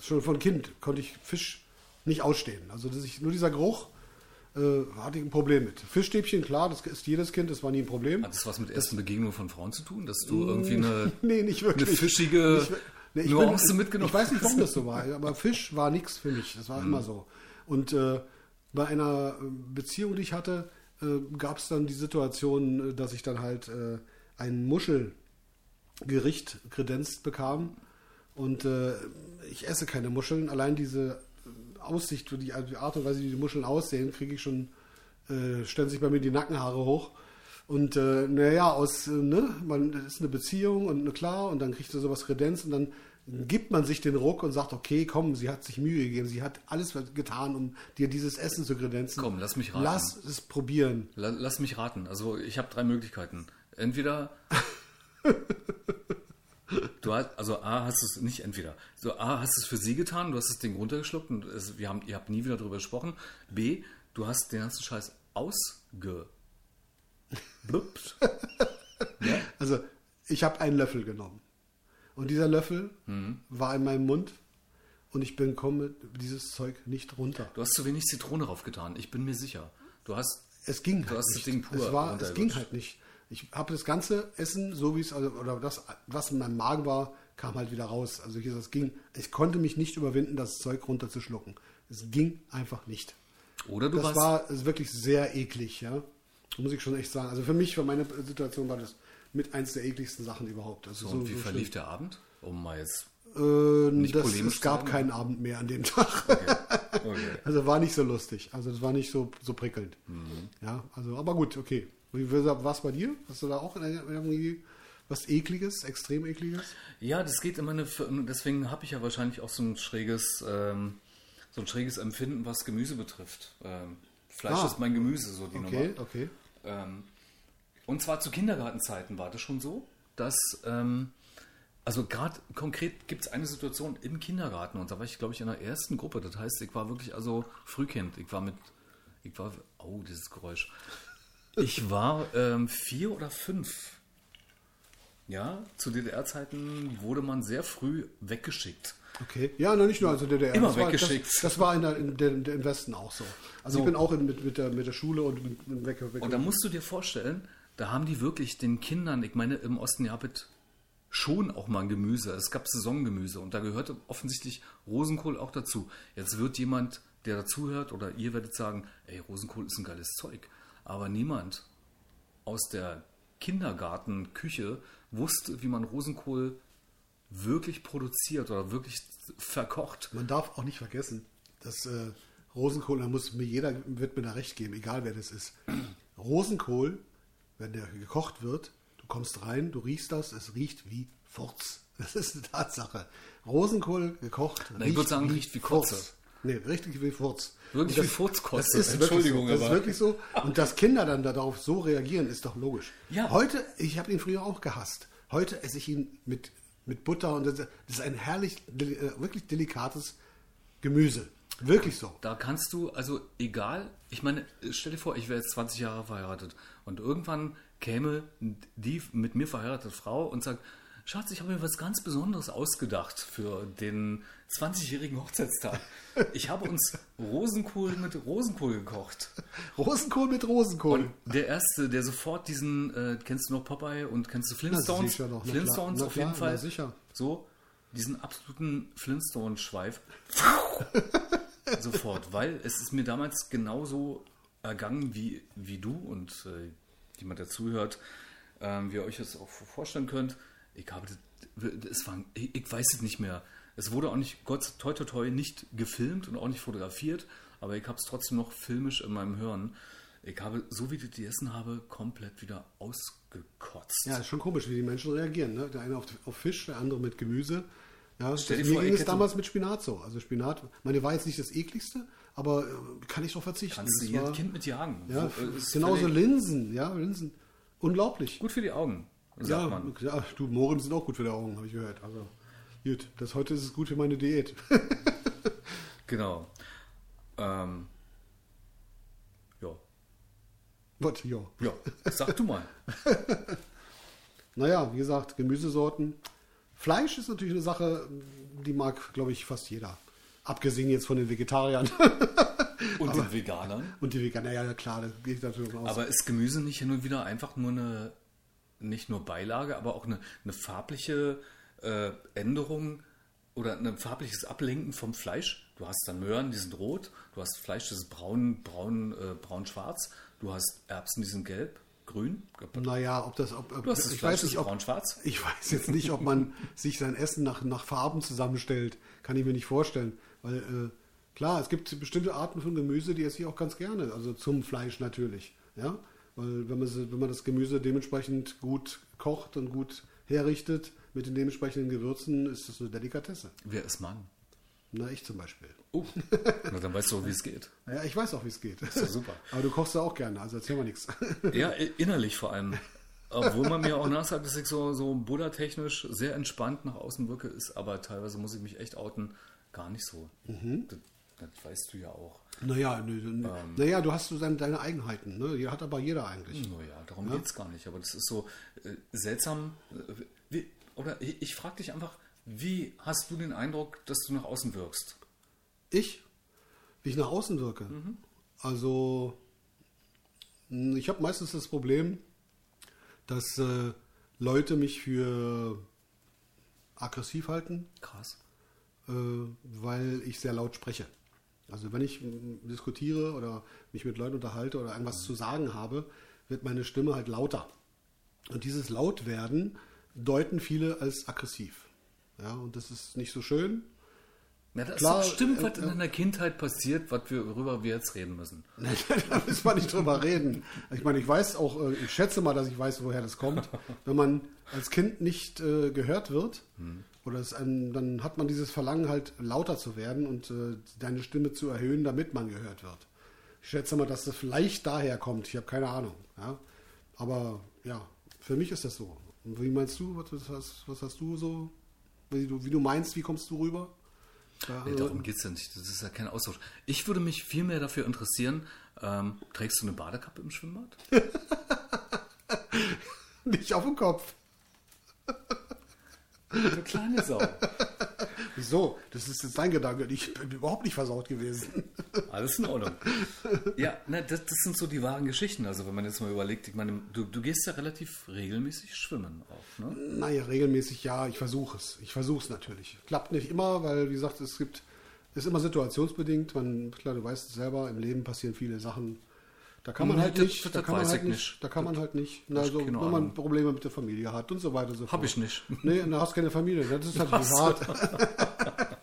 schon von Kind konnte ich Fisch nicht ausstehen. Also dass ich, nur dieser Geruch äh, hatte ich ein Problem mit. Fischstäbchen, klar, das ist jedes Kind, das war nie ein Problem. Hat das was mit Essen Begegnung von Frauen zu tun? Dass du irgendwie eine, (laughs) nee, nicht wirklich. eine fischige Ich- nee, ich Nuance bin- mitgenommen Ich weiß nicht, warum das so war, aber Fisch war nichts für mich. Das war Mhm. immer so. Und äh, bei einer äh, Beziehung, die ich hatte, äh, gab es dann die Situation, äh, dass ich dann halt äh, ein Muschelgericht kredenzt bekam. Und äh, ich esse keine Muscheln. Allein diese äh, Aussicht, die, also die Art und Weise, wie die Muscheln aussehen, kriege ich schon, äh, stellen sich bei mir die Nackenhaare hoch. Und äh, naja, aus, äh, ne, man das ist eine Beziehung und ne, klar, und dann kriegt du sowas Kredenz und dann gibt man sich den Ruck und sagt, okay, komm, sie hat sich Mühe gegeben, sie hat alles getan, um dir dieses Essen zu kredenzen. Komm, lass mich raten. Lass es probieren. La- Lass mich raten. Also ich habe drei Möglichkeiten. Entweder (laughs) du hast, also A hast du es nicht entweder. So A hast du es für sie getan, du hast das Ding runtergeschluckt und es, wir haben, ihr habt nie wieder darüber gesprochen. B, du hast den ganzen Scheiß ausge (laughs) ja? Also, ich habe einen Löffel genommen. Und dieser Löffel Mhm. war in meinem Mund und ich bekomme dieses Zeug nicht runter. Du hast zu wenig Zitrone draufgetan. Ich bin mir sicher. Du hast Es ging Du halt hast das nicht. Ding pur es, war, es ging halt nicht. Ich habe das ganze Essen, so wie es, also, oder das, was in meinem Magen war, kam halt wieder raus. Also ich, es ging, ich konnte mich nicht überwinden, das Zeug runterzuschlucken. Es ging einfach nicht. oder du Das warst war wirklich sehr eklig, ja. Muss ich schon echt sagen. Also für mich, für meine Situation war das mit eins der ekligsten Sachen überhaupt. Also so, so, und wie so verlief der Abend? Um mal jetzt. schlimm. Äh, nicht das, es gab sein? keinen Abend mehr an dem Tag. (laughs) Okay. Also war nicht so lustig. Also das war nicht so, so prickelnd. Mhm. Ja, also, aber gut, okay. Wie war es bei dir? Hast du da auch irgendwie was Ekliges, extrem Ekliges? Ja, das geht immer eine. Deswegen habe ich ja wahrscheinlich auch so ein schräges, ähm, so ein schräges Empfinden, was Gemüse betrifft. Ähm, Fleisch Ah. ist mein Gemüse, so die Okay, Nummer. okay. Ähm, und zwar zu Kindergartenzeiten war das schon so, dass, ähm, also gerade konkret gibt es eine Situation im Kindergarten und da war ich, glaube ich, in der ersten Gruppe. Das heißt, ich war wirklich also Frühkind. Ich war mit, ich war, oh, dieses Geräusch. Ich war ähm, vier oder fünf. Ja, zu DDR-Zeiten wurde man sehr früh weggeschickt. Okay. Ja, noch nicht nur also DDR. Immer das war, weggeschickt. Das, das war in der, in der, im Westen auch so. Also So. ich bin auch in, mit, mit, der, mit der Schule und mit, mit weg, weg. Und da musst du dir vorstellen, da haben die wirklich den Kindern, ich meine, im Osten es schon auch mal ein Gemüse. Es gab Saisongemüse und da gehörte offensichtlich Rosenkohl auch dazu. Jetzt wird jemand, der dazuhört, oder ihr werdet sagen, ey, Rosenkohl ist ein geiles Zeug. Aber niemand aus der Kindergartenküche wusste, wie man Rosenkohl wirklich produziert oder wirklich verkocht. Man darf auch nicht vergessen, dass äh, Rosenkohl, da muss mir jeder wird mir da recht geben, egal wer das ist. Rosenkohl, wenn der gekocht wird, du kommst rein, du riechst das, es riecht wie Furz. Das ist eine Tatsache. Rosenkohl gekocht Na, ich würde sagen, riecht wie Kotze. Furz. Nee, richtig wie Furz. Wirklich Und wie Furzkotze. Das ist Entschuldigung, so. Das ist aber- wirklich so. Und dass Kinder dann darauf so reagieren, ist doch logisch. Ja. Heute, ich habe ihn früher auch gehasst. Heute esse ich ihn mit, mit Butter und das das ist ein herrlich, äh, wirklich delikates Gemüse. Wirklich so. Da kannst du, also egal, ich meine, stell dir vor, ich wäre jetzt 20 Jahre verheiratet und irgendwann käme die mit mir verheiratete Frau und sagt, Schatz, ich habe mir was ganz Besonderes ausgedacht für den 20-jährigen Hochzeitstag. Ich habe uns Rosenkohl mit Rosenkohl gekocht. Rosenkohl mit Rosenkohl. Und der Erste, der sofort diesen, äh, kennst du noch Popeye und kennst du Flintstones? sicher noch, Flintstones na auf jeden Fall. na sicher. So, diesen absoluten Flintstone-Schweif. (laughs) sofort, weil es ist mir damals genauso ergangen wie, wie du und äh, jemand, der zuhört, ähm, wie ihr euch das auch vorstellen könnt. Ich habe, das- es war, ich, ich weiß es nicht mehr. Es wurde auch nicht, Gott, toi, toi, toi, nicht gefilmt und auch nicht fotografiert, aber ich habe es trotzdem noch filmisch in meinem Hirn. Ich habe, so wie ich das gegessen habe, komplett wieder ausgekotzt. Ja, ist schon komisch, wie die Menschen reagieren. Ne? Der eine auf, auf Fisch, der andere mit Gemüse. Ja, das, Stell dir mir vor, ging es damals mit Spinat so. Also Spinat, meine war jetzt nicht das ekligste, aber äh, kann ich doch verzichten. Kannst du Das jedes war- Kind mit jagen. Ja, äh, genauso Linsen, ja, Linsen. Unglaublich. Gut für die Augen, sagt ja, man. ja, du, Mohren sind auch gut für die Augen, habe ich gehört. Also, gut, das heute ist es gut für meine Diät. (laughs) Genau. Ähm, ja. Was? Ja. Ja, sag du mal. (laughs) Naja, wie gesagt, Gemüsesorten. Fleisch ist natürlich eine Sache, die mag, glaube ich, fast jeder. Abgesehen jetzt von den Vegetariern (laughs) Und den Veganern. und die Veganer. Ja, klar, das geht natürlich aus. Aber ist Gemüse nicht hin und wieder einfach nur eine, nicht nur Beilage, aber auch eine, eine farbliche äh, Änderung oder ein farbliche Ablenken vom Fleisch? Du hast dann Möhren, die sind rot, du hast Fleisch, das ist braun, braun, äh, braun-schwarz, du hast Erbsen, die sind gelb, grün. naja, ob das, ob, ob Du hast das ich Fleisch, weiß nicht, ist ob, braun-schwarz. ich weiß jetzt nicht, ob man (laughs) sich sein Essen nach, nach Farben zusammenstellt. Kann ich mir nicht vorstellen. Weil, äh, klar, es gibt bestimmte Arten von Gemüse, die esse ich auch ganz gerne. Also zum Fleisch natürlich. Ja? Weil wenn man, wenn man das Gemüse dementsprechend gut kocht und gut herrichtet mit den dementsprechenden Gewürzen, ist das eine Delikatesse. Wer ist Mann? Na, ich zum Beispiel. Oh, na, dann weißt du auch, wie es geht. (laughs) Ja, ich weiß auch, wie es geht. ja super. Aber du kochst ja auch gerne, also erzähl mal nichts. Ja, (laughs) innerlich vor allem. Obwohl man mir auch nachsagt, dass ich so, so buddha-technisch sehr entspannt nach außen wirke, ist aber teilweise muss ich mich echt outen, gar nicht so. Das, das weißt du ja auch. Naja. Ähm. naja, du hast so seine, deine Eigenheiten. Ne? Die hat aber jeder eigentlich. Naja, darum geht's gar nicht. Aber das ist so äh, seltsam. Äh, oder ich, ich frage dich einfach, wie hast du den Eindruck, dass du nach außen wirkst? Ich, wie ich nach außen wirke. Also, mh, ich habe meistens das Problem, dass äh, Leute mich für aggressiv halten, Krass. äh, weil ich sehr laut spreche. Also wenn ich diskutiere oder mich mit Leuten unterhalte oder irgendwas zu sagen habe, wird meine Stimme halt lauter. Und dieses Lautwerden deuten viele als aggressiv. Ja, und das ist nicht so schön. Ja, das Klar, stimmt, äh, was in äh, deiner Kindheit passiert, was wir, worüber wir jetzt reden müssen. (laughs) da müssen wir nicht drüber reden. Ich meine, ich weiß auch, äh, ich schätze mal, dass ich weiß, woher das kommt. Wenn man als Kind nicht äh, gehört wird, oder es einem, dann hat man dieses Verlangen halt lauter zu werden und äh, deine Stimme zu erhöhen, damit man gehört wird. Ich schätze mal, dass das vielleicht daher kommt. Ich habe keine Ahnung. Ja? Aber ja, für mich ist das so. Und wie meinst du? Was, hast, was hast du so? Wie du, wie du meinst, wie kommst du rüber? Ja, Nee, darum geht es ja nicht. Das ist ja kein Austausch. Ich würde mich viel mehr dafür interessieren, ähm, trägst du eine Badekappe im Schwimmbad? (laughs) nicht auf dem Kopf. Du kleine Sau. (laughs) Wieso? Das ist jetzt dein Gedanke. Ich bin überhaupt nicht versaut gewesen. Alles in Ordnung. Ja, na, das, das sind so die wahren Geschichten. Also wenn man jetzt mal überlegt, ich meine, du, du gehst ja relativ regelmäßig schwimmen auch, ne? Naja, regelmäßig ja, ich versuche es. Ich versuche es natürlich. Klappt nicht immer, weil, wie gesagt, es gibt, ist immer situationsbedingt. Man, klar, du weißt es selber, im Leben passieren viele Sachen. Da kann man Nee, halt das- nicht, das da kann man halt ich nicht, nicht. da kann man halt nicht. Na, ich also, keine wenn man Ahnung. Probleme mit der Familie hat und so weiter so fort. Hab ich nicht. (laughs) Nee, und da hast du keine Familie. Das ist halt (laughs) hart. (laughs)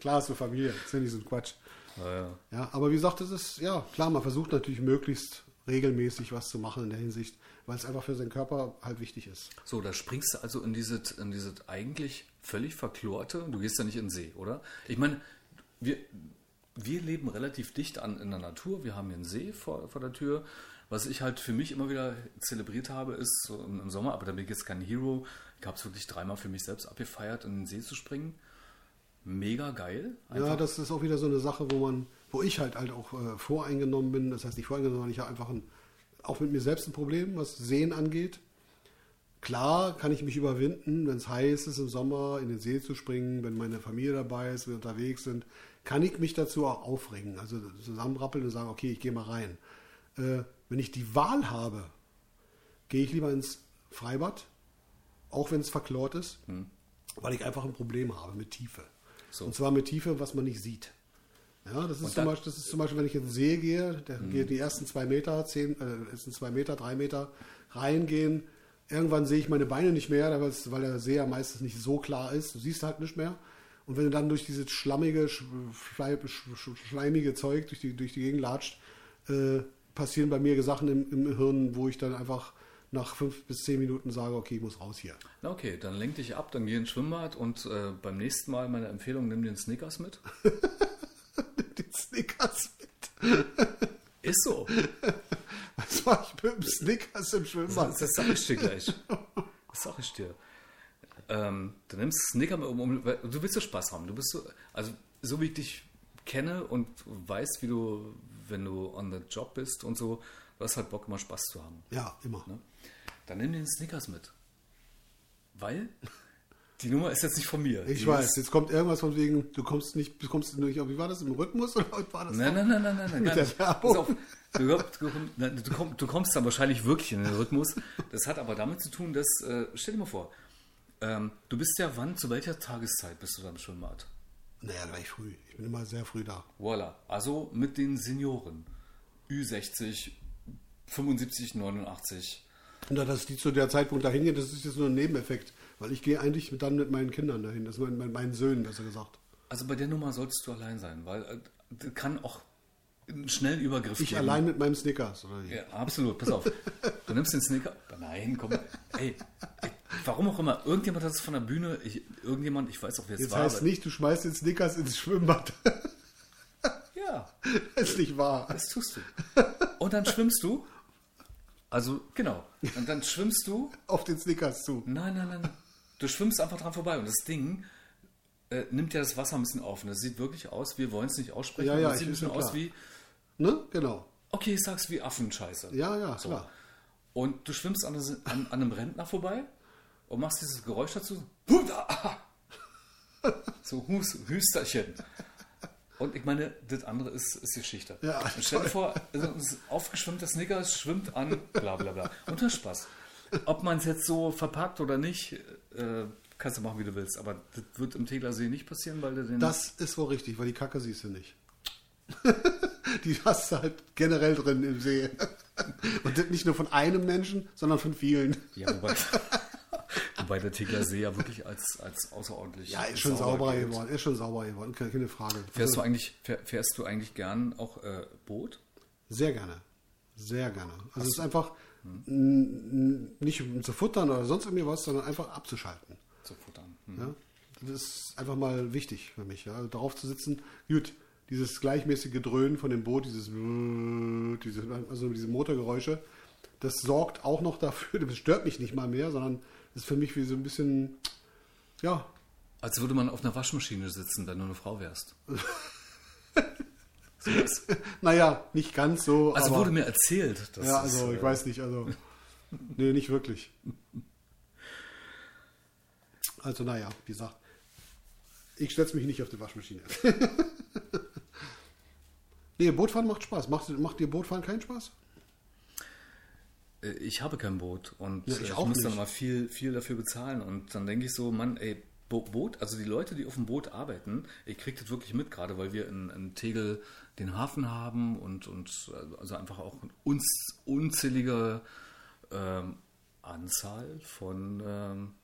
klar hast du Familie. Das ist ja nicht so ein Quatsch. Ja, ja. Ja, aber wie gesagt, das ist, ja, klar, man versucht natürlich möglichst regelmäßig was zu machen in der Hinsicht, weil es einfach für seinen Körper halt wichtig ist. So, da springst du also in dieses, in dieses eigentlich völlig verklorte, du gehst ja nicht in den See, oder? Ich meine, wir, wir leben relativ dicht an in der Natur, wir haben hier einen See vor, vor der Tür. Was ich halt für mich immer wieder zelebriert habe, ist so im, im Sommer, aber da bin ich jetzt kein Hero. Ich habe es wirklich dreimal für mich selbst abgefeiert, in den See zu springen. Mega geil. Ja, das ist auch wieder so eine Sache, wo man, wo ich halt halt auch äh, voreingenommen bin. Das heißt nicht voreingenommen, sondern ich habe einfach ein, auch mit mir selbst ein Problem, was Sehen angeht. Klar kann ich mich überwinden, wenn es heiß ist im Sommer in den See zu springen, wenn meine Familie dabei ist, wir unterwegs sind, kann ich mich dazu auch aufregen. Also zusammenrappeln und sagen, okay, ich gehe mal rein. Äh, wenn ich die Wahl habe, gehe ich lieber ins Freibad, auch wenn es verklort ist, weil ich einfach ein Problem habe mit Tiefe. So. Und zwar mit Tiefe, was man nicht sieht. Ja, das ist, dann- Beispiel, das ist zum Beispiel, wenn ich in den See gehe, da gehen die ersten zwei Meter, zehn, äh, ersten zwei Meter, drei Meter reingehen. Irgendwann sehe ich meine Beine nicht mehr, weil der See ja meistens nicht so klar ist. Du siehst halt nicht mehr. Und wenn du dann durch dieses schlammige, sch- schlei- sch- sch- schleimige Zeug durch die, durch die Gegend latscht, äh, passieren bei mir Sachen im, im Hirn, wo ich dann einfach nach fünf bis zehn Minuten sage, okay, ich muss raus hier. Na okay, dann lenk dich ab, dann geh ins Schwimmbad und äh, beim nächsten Mal meine Empfehlung, nimm den Snickers mit. (laughs) Den Snickers mit. Ist so. (laughs) Was war ich mit dem Snickers im Schwimmbad? Das, das sag ich dir gleich. Das sag ich dir. Ähm, du nimmst Snicker mit, um, weil du willst ja Spaß haben. Du bist so, also so wie ich dich kenne und weiß, wie du, wenn du on the job bist und so, du hast halt Bock, immer Spaß zu haben. Ja, immer. Ne? Dann nimm den Snickers mit. Weil die Nummer ist jetzt nicht von mir. Ich Die weiß, Ist, jetzt kommt irgendwas von wegen, du kommst nicht, du kommst nicht, wie war das, im Rhythmus oder was war das? Nein, nein, nein, nein, nein, nein. Mit der. Werbung. Auf. Du, du, du kommst dann wahrscheinlich wirklich in den Rhythmus. Das hat aber damit zu tun, dass, äh, stell dir mal vor, ähm, du bist ja wann, zu welcher Tageszeit bist du da im Schwimmbad? Naja, gleich früh. Ich bin immer sehr früh da. Voila. Also mit den Senioren. Ü60, 75, 89. Und da, dass die zu der Zeitpunkt dahin gehen, das ist jetzt nur ein Nebeneffekt. Weil ich gehe eigentlich dann mit meinen Kindern dahin, das mit meinen, meinen Söhnen, besser gesagt. Also bei der Nummer solltest du allein sein, weil äh, das kann auch einen schnellen Übergriff Ich geben. allein mit meinem Snickers. Oder wie? Ja, absolut. Pass auf. Du nimmst den Snicker. Nein, komm. Ey, warum auch immer. Irgendjemand hat es von der Bühne. Ich, irgendjemand, ich weiß auch, wer es Jetzt war. heißt aber- nicht, du schmeißt den Snickers ins Schwimmbad. (laughs) Ja, das (laughs) ist nicht wahr. das tust du. Und dann schwimmst du. Also, genau. Und dann schwimmst du. Auf den Snickers zu. Nein, nein, nein. Du schwimmst einfach dran vorbei. Und das Ding äh, nimmt ja das Wasser ein bisschen auf. Und das sieht wirklich aus, wir wollen es nicht aussprechen. Ja, ja, das sieht ein bisschen aus klar. wie, Ne? Genau. okay, ich sag's wie Affenscheiße. Ja, ja, klar. Und du schwimmst an, an, an einem Rentner vorbei und machst dieses Geräusch dazu. (laughs) So Hus, Hüsterchen. Und ich meine, das andere ist, ist Geschichte. Ja, und stell dir vor, also ein aufgeschwemmter Snickers schwimmt an, bla bla bla. Und das ist Spaß. Ob man es jetzt so verpackt oder nicht, äh, kannst du machen, wie du willst. Aber das wird im Tegersee nicht passieren, weil du den. Das ist wohl richtig, weil die Kacke siehst du nicht. (laughs) die hast du halt generell drin im See. Und das nicht nur von einem Menschen, sondern von vielen. ja, wobei, (laughs) wobei der Tegersee ja wirklich als, als außerordentlich. Ja, ist schon sauber gilt. geworden. Ist schon sauber geworden, keine, Frage. Fährst du eigentlich, fähr, fährst du eigentlich gern auch äh, Boot? Sehr gerne. Sehr gerne. Also es ist einfach n- nicht zu futtern oder sonst irgendwie was, sondern einfach abzuschalten. Zu futtern. Hm. Ja? Das ist einfach mal wichtig für mich. Ja? Also darauf zu sitzen, gut, dieses gleichmäßige Dröhnen von dem Boot, dieses, diese, also diese Motorgeräusche, das sorgt auch noch dafür, das stört mich nicht mal mehr, sondern ist für mich wie so ein bisschen, ja, Als würde man auf einer Waschmaschine sitzen, wenn du eine Frau wärst. so was. (laughs) naja, nicht ganz so. Also aber, wurde mir erzählt. dass Ja, also äh, ich weiß nicht, also, nee, nicht wirklich. Also naja, wie gesagt, ich setze mich nicht auf die Waschmaschine. (laughs) nee, Bootfahren macht Spaß. Macht, macht dir Bootfahren keinen Spaß? Äh, Ich habe kein Boot und Ja, äh, ich ich, muss dann nicht. mal viel, viel dafür bezahlen. Und dann denke ich so, Mann, ey, Bo Boot, also die Leute, die auf dem Boot arbeiten, ich kriege das wirklich mit, gerade weil wir in, in Tegel den Hafen haben und, und also einfach auch uns, unzählige ähm, Anzahl von ähm,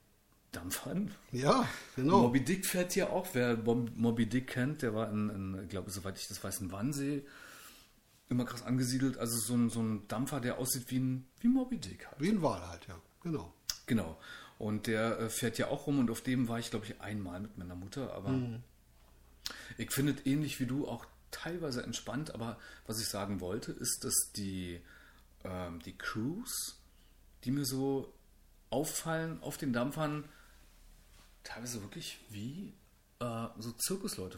Dampfern. Ja, genau. Moby Dick fährt hier auch. Wer Mob- Moby Dick kennt, der war in, in ich glaube, soweit ich das weiß, in Wannsee immer krass angesiedelt. Also so ein, so ein Dampfer, der aussieht wie ein wie Moby Dick halt. Wie ein Wal halt, ja. Genau. Genau. Und der äh, fährt ja auch rum und auf dem war ich, glaube ich, einmal mit meiner Mutter. Aber ich finde es ähnlich wie du auch teilweise entspannt. Aber was ich sagen wollte, ist, dass die, ähm, die Crews, die mir so auffallen auf den Dampfern, teilweise wirklich wie äh, so Zirkusleute.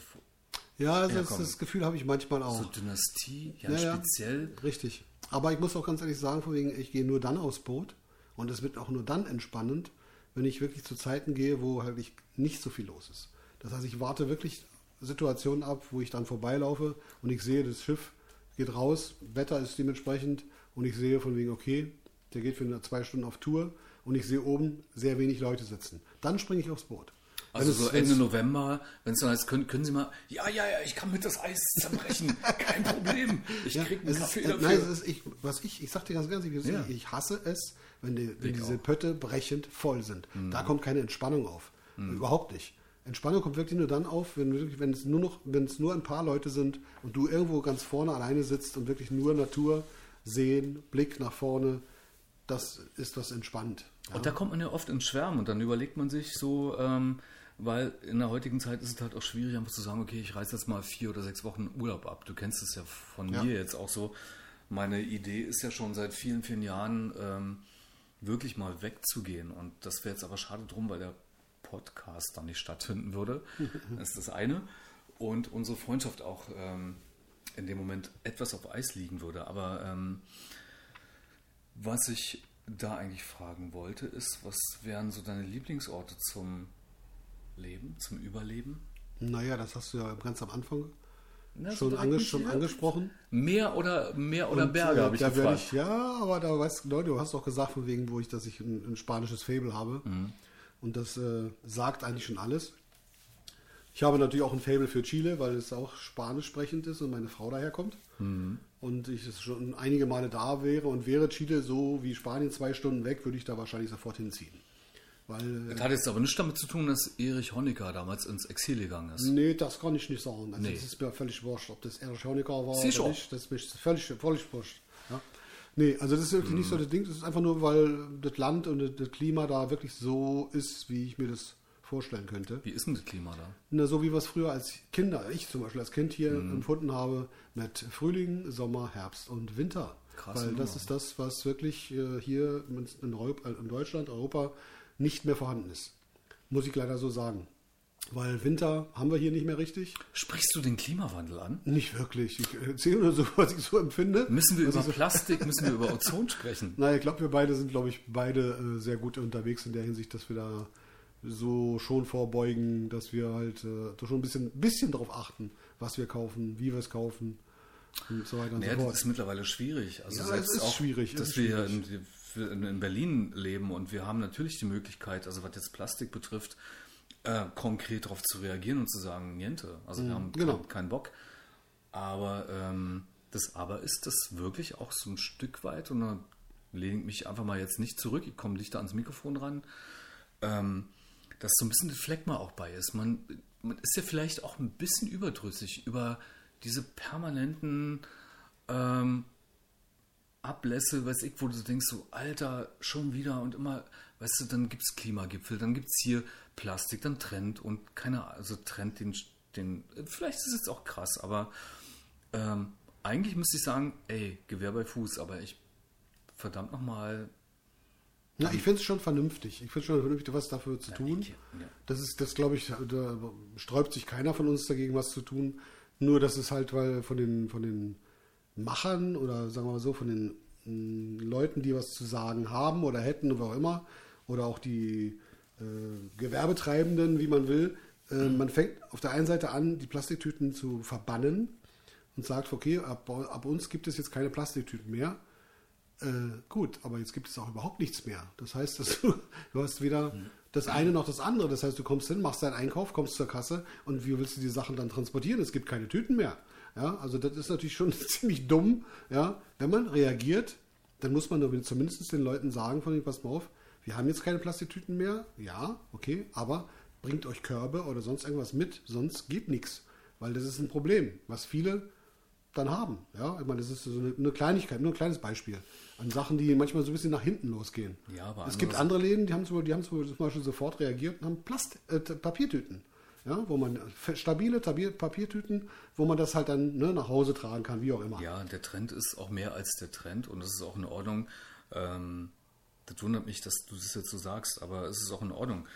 Ja, also Ja, das, das Gefühl habe ich manchmal So auch. Dynastie, ja, Ja, ja. speziell. Richtig. Aber ich muss auch ganz ehrlich sagen, von wegen, ich gehe nur dann aufs Boot und es wird auch nur dann entspannend, wenn ich wirklich zu Zeiten gehe, wo halt ich nicht so viel los ist. Das heißt, ich warte wirklich Situationen ab, wo ich dann vorbeilaufe und ich sehe, das Schiff geht raus, Wetter ist dementsprechend und ich sehe von wegen, okay, der geht für zwei Stunden auf Tour und ich sehe oben sehr wenig Leute sitzen. Dann springe ich aufs Boot. Also so Ende November, wenn es dann heißt, können, können Sie mal, ja, ja, ja, ich kann mit das Eis zerbrechen, (laughs) kein Problem. Ich Ja, krieg einen Kaffee ist, äh, dafür. Nein, ist, ich, was ich, ich sag dir ganz ganz ehrlich, Ja. ich hasse es, wenn, die, wenn diese auch. Mhm. Pötte brechend voll sind. Da kommt keine Entspannung auf. Überhaupt nicht. Entspannung kommt wirklich nur dann auf, wenn, wirklich, wenn es nur noch, wenn es nur ein paar Leute sind und du irgendwo ganz vorne alleine sitzt und wirklich nur Natur sehen, Blick nach vorne, das ist was entspannt. Ja. Und da kommt man ja oft ins Schwärmen und dann überlegt man sich so, ähm, weil in der heutigen Zeit ist es halt auch schwierig, einfach zu sagen, okay, ich reiße jetzt mal vier oder sechs Wochen Urlaub ab. Du kennst es ja von Ja. mir jetzt auch so. Meine Idee ist ja schon seit vielen, vielen Jahren, ähm, wirklich mal wegzugehen. Und das wäre jetzt aber schade drum, weil der Podcast dann nicht stattfinden würde. (laughs) Das ist das eine. Und unsere Freundschaft auch ähm, in dem Moment etwas auf Eis liegen würde. Aber ähm, was ich da eigentlich fragen wollte, ist, was wären so deine Lieblingsorte zum Leben, zum Überleben? Naja, das hast du ja ganz am Anfang Na, schon, ange schon angesprochen. Meer oder Meer oder Und, Berge, äh, habe ich gefragt. Ich, ja, aber da weißt du, du hast auch gesagt, von wegen, wo ich, dass ich ein, ein spanisches Fable habe. Mhm. Und das äh, sagt eigentlich schon alles. Ich habe natürlich auch ein Fable für Chile, weil es auch spanisch sprechend ist und meine Frau daherkommt. Mhm. Und ich schon einige Male da wäre und wäre Chile so wie Spanien zwei Stunden weg, würde ich da wahrscheinlich sofort hinziehen. Weil, äh, Das hat jetzt aber nichts damit zu tun, dass Erich Honecker damals ins Exil gegangen ist. nee, das kann ich nicht sagen. Also Nee. Das ist mir völlig wurscht, ob das Erich Honecker war Sicher. oder nicht. Das ist mir völlig, völlig wurscht. Ja? Nee, also das ist wirklich nicht so das Ding. Das ist einfach nur, weil das Land und das- das Klima da wirklich so ist, wie ich mir das vorstellen könnte. Wie ist denn das Klima da? Na, so wie wir es früher als Kinder, ich zum Beispiel als Kind hier Mhm. empfunden habe, mit Frühling, Sommer, Herbst und Winter. Krasse Weil das Nummer. ist das, was wirklich äh, hier in, Europa, in Deutschland, Europa nicht mehr vorhanden ist. Muss ich leider so sagen. Weil Winter haben wir hier nicht mehr richtig. Sprichst du den Klimawandel an? Nicht wirklich. Ich erzähle nur so, was ich so empfinde. Müssen wir was über so, Plastik, (laughs) müssen wir über Ozon sprechen? Naja, ich glaube, wir beide sind, glaube ich, beide äh, sehr gut unterwegs in der Hinsicht, dass wir da so schon vorbeugen, dass wir halt äh, schon ein bisschen, bisschen darauf achten, was wir kaufen, wie wir es kaufen und so weiter und Naja, so das fort. ist mittlerweile schwierig. Also Ja, selbst es ist auch, schwierig, dass ist wir hier schwierig. In, in Berlin leben und wir haben natürlich die Möglichkeit, also was jetzt Plastik betrifft, äh, konkret darauf zu reagieren und zu sagen, niente. Also wir haben genau. keinen Bock. Aber ähm, das Aber ist das wirklich auch so ein Stück weit, und da lehne ich mich einfach mal jetzt nicht zurück, ich komme dichter ans Mikrofon ran, ähm, dass so ein bisschen das Phlegma auch bei ist. Man, man ist ja vielleicht auch ein bisschen überdrüssig über diese permanenten ähm, Ablässe, weiß ich, wo du denkst, so, Alter, schon wieder und immer, weißt du, dann gibt es Klimagipfel, dann gibt es hier Plastik, dann Trend und keiner, also Trend den, den, vielleicht ist es jetzt auch krass, aber ähm, eigentlich müsste ich sagen, ey, Gewehr bei Fuß, aber ich, verdammt nochmal, Ja, ich finde es schon vernünftig. Ich finde schon vernünftig, was dafür zu tun. ich- ja. Das ist, das glaube ich, da sträubt sich keiner von uns dagegen, was zu tun. Nur, dass es halt, weil von den, von den Machern oder sagen wir mal so, von den mh, Leuten, die was zu sagen haben oder hätten oder auch immer, oder auch die äh, Gewerbetreibenden, wie man will. Äh, man fängt auf der einen Seite an, die Plastiktüten zu verbannen und sagt, okay, ab, ab uns gibt es jetzt keine Plastiktüten mehr. Äh, gut, aber jetzt gibt es auch überhaupt nichts mehr. Das heißt, dass du, du hast weder das eine noch das andere. Das heißt, du kommst hin, machst deinen Einkauf, kommst zur Kasse und wie willst du die Sachen dann transportieren? Es gibt keine Tüten mehr. Ja, also das ist natürlich schon (laughs) ziemlich dumm. Ja, wenn man reagiert, dann muss man zumindest den Leuten sagen, von dem, pass mal auf, wir haben jetzt keine Plastiktüten mehr. Ja, okay, aber bringt euch Körbe oder sonst irgendwas mit, sonst geht nichts. Weil das ist ein Problem, was viele dann haben. Ja, ich meine, das ist so eine, eine Kleinigkeit, nur ein kleines Beispiel an Sachen, die manchmal so ein bisschen nach hinten losgehen. Ja, aber es gibt andere Läden, die haben zum, die haben zum Beispiel sofort reagiert und haben Plast äh, Papiertüten. Ja, wo man stabile Papiertüten, wo man das halt dann ne, nach Hause tragen kann, wie auch immer. Ja, der Trend ist auch mehr als der Trend und das ist auch in Ordnung. Ähm, das wundert mich, dass du das jetzt so sagst, aber es ist auch in Ordnung.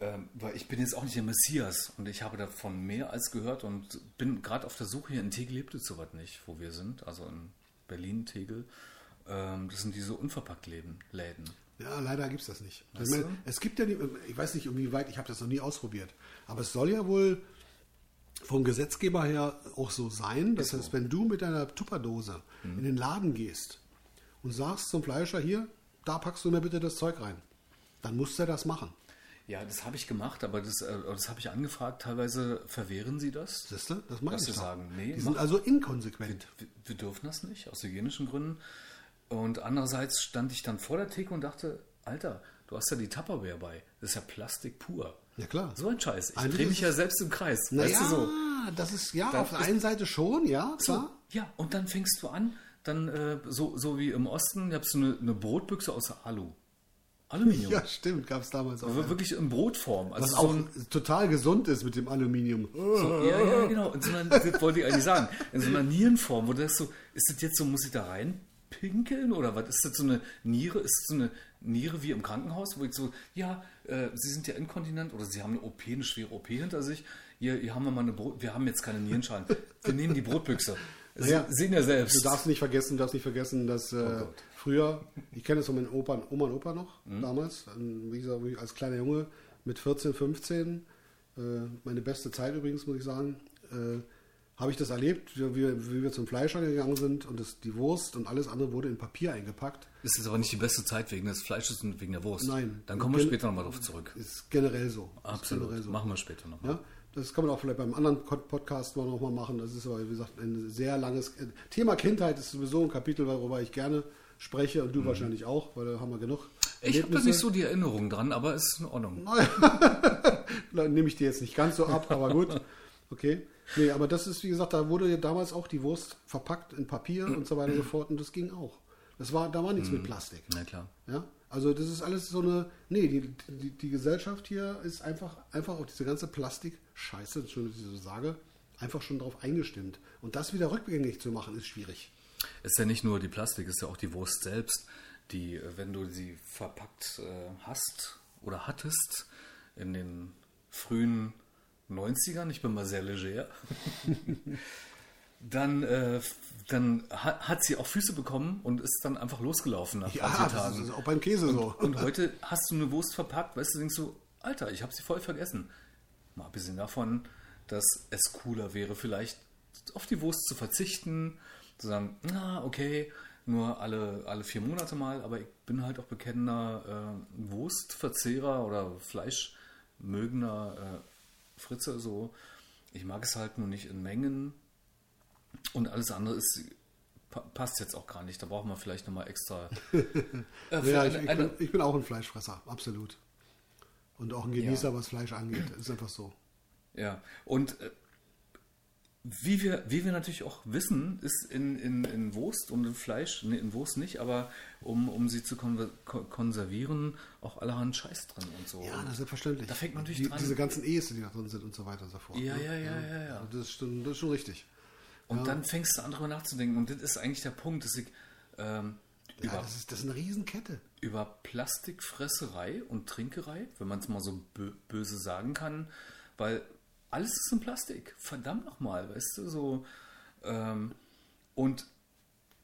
Ähm, weil ich bin jetzt auch nicht der Messias und ich habe davon mehr als gehört und bin gerade auf der Suche hier in Tegel lebt es sowas nicht, wo wir sind, also in Berlin, Tegel. Ähm, das sind diese unverpackt Läden. Ja, leider gibt es das nicht. Ich meine, es gibt ja, die, ich weiß nicht, inwieweit, ich habe das noch nie ausprobiert, aber es soll ja wohl vom Gesetzgeber her auch so sein. Das Ist heißt, so. wenn du mit deiner Tupperdose mhm. in den Laden gehst und sagst zum Fleischer, hier, da packst du mir bitte das Zeug rein, dann muss er das machen. Ja, das habe ich gemacht, aber das, äh, das habe ich angefragt. Teilweise verwehren sie das. Siehst du? Das machen sie sagen, nee. Die sind also inkonsequent. Wir, wir, dürfen das nicht, aus hygienischen Gründen. Und andererseits stand ich dann vor der Theke und dachte, Alter, du hast ja die Tupperware bei. Das ist ja Plastik pur. Ja, klar. So ein Scheiß. Ich drehe mich ja selbst im Kreis. Naja, weißt du so? das ist ja das auf der einen Seite schon, ja, klar. So, ja, und dann fängst du an, dann äh, so, so wie im Osten, da hast du eine, eine Brotbüchse aus Alu. Aluminium. (laughs) Ja, stimmt, gab es damals auch. Aber wirklich in Brotform. Also Was so auch ein, total gesund ist mit dem Aluminium. So, ja, ja, genau. In so einer, das wollte ich eigentlich sagen. In so einer Nierenform, wo du das so, ist das jetzt so, muss ich da rein pinkeln oder was? Ist das so eine Niere? Ist das so eine Niere wie im Krankenhaus, wo ich so, ja, äh, Sie sind ja inkontinent oder Sie haben eine OP, eine schwere OP hinter sich. Hier, hier haben wir mal eine Brot, wir haben jetzt keine Nierenschalen. Wir nehmen die Brotbüchse. Naja, Sie sehen ja selbst. Du darfst nicht vergessen, darfst nicht vergessen, dass äh, oh früher, ich kenne es von meinen Opa, Oma und Opa noch mhm. damals, wie gesagt, als kleiner Junge mit 14, 15, äh, meine beste Zeit übrigens, muss ich sagen, äh, habe ich das erlebt, wie, wie, wir zum Fleischer gegangen sind und das, die Wurst und alles andere wurde in Papier eingepackt. Ist jetzt aber nicht die beste Zeit wegen des Fleisches und wegen der Wurst. Nein. Dann kommen wir später nochmal drauf zurück. Ist generell so. Absolut. Generell so. Machen wir später nochmal. Ja? Das kann man auch vielleicht beim anderen Podcast mal nochmal machen. Das ist aber, wie gesagt, ein sehr langes äh, Thema Kindheit ist sowieso ein Kapitel, worüber ich gerne spreche und du mhm. wahrscheinlich auch, weil da haben wir genug. Ich habe da nicht so die Erinnerung dran, aber es ist in Ordnung. (laughs) (laughs) Nehme ich dir jetzt nicht ganz so ab, aber gut. (laughs) Okay. Nee, aber das ist, wie gesagt, da wurde ja damals auch die Wurst verpackt in Papier und so weiter und so (clears throat) fort und das ging auch. Das war, da war nichts mit mhm. Plastik. Na klar. Ja? Also das ist alles so eine, nee, die, die, die Gesellschaft hier ist einfach, einfach auf diese ganze Plastik-Scheiße, Entschuldigung, dass ich so sage, einfach schon darauf eingestimmt. Und das wieder rückgängig zu machen, ist schwierig. Es ist ja nicht nur die Plastik, es ist ja auch die Wurst selbst, die, äh, wenn du sie verpackt äh, hast oder hattest in den frühen 90ern, ich bin mal sehr leger, (laughs) dann, äh, dann hat, sie auch Füße bekommen und ist dann einfach losgelaufen nach ja, vier Tagen. Das ist auch beim Käse und, so. Und heute hast du eine Wurst verpackt, weißt du, denkst du, Alter, ich habe sie voll vergessen. Mal abgesehen davon, dass es cooler wäre, vielleicht auf die Wurst zu verzichten, zu sagen, na, okay, nur alle, alle vier Monate mal, aber ich bin halt auch bekennender äh, Wurstverzehrer oder Fleischmögender äh, Fritze, so. Ich mag es halt nur nicht in Mengen und alles andere ist passt jetzt auch gar nicht. Da brauchen wir vielleicht nochmal extra. (laughs) Äh, ja, ich, ich, bin, ich, bin, auch ein Fleischfresser, absolut. Und auch ein Genießer, ja. was Fleisch angeht. (laughs) Ist einfach so. Ja, und äh, wie wir, wie wir natürlich auch wissen, ist in, in, in Wurst und in Fleisch, nee, in Wurst nicht, aber um, um sie zu konservieren, auch allerhand Scheiß drin und so. Ja, das ist selbstverständlich. Da fängt man natürlich die, dran. Diese ganzen E's, die da drin sind und so weiter und so fort. Ja, ne? ja, ja, ja, ja. Also das, ist schon, das ist schon richtig. Und ja. dann fängst du an, darüber nachzudenken. Und das ist eigentlich der Punkt, dass ich ähm, ja, über, das, ist, das ist eine Riesenkette. Über Plastikfresserei und Trinkerei, wenn man es mal so böse sagen kann, weil alles ist in Plastik. Verdammt nochmal, weißt du, so. Ähm, und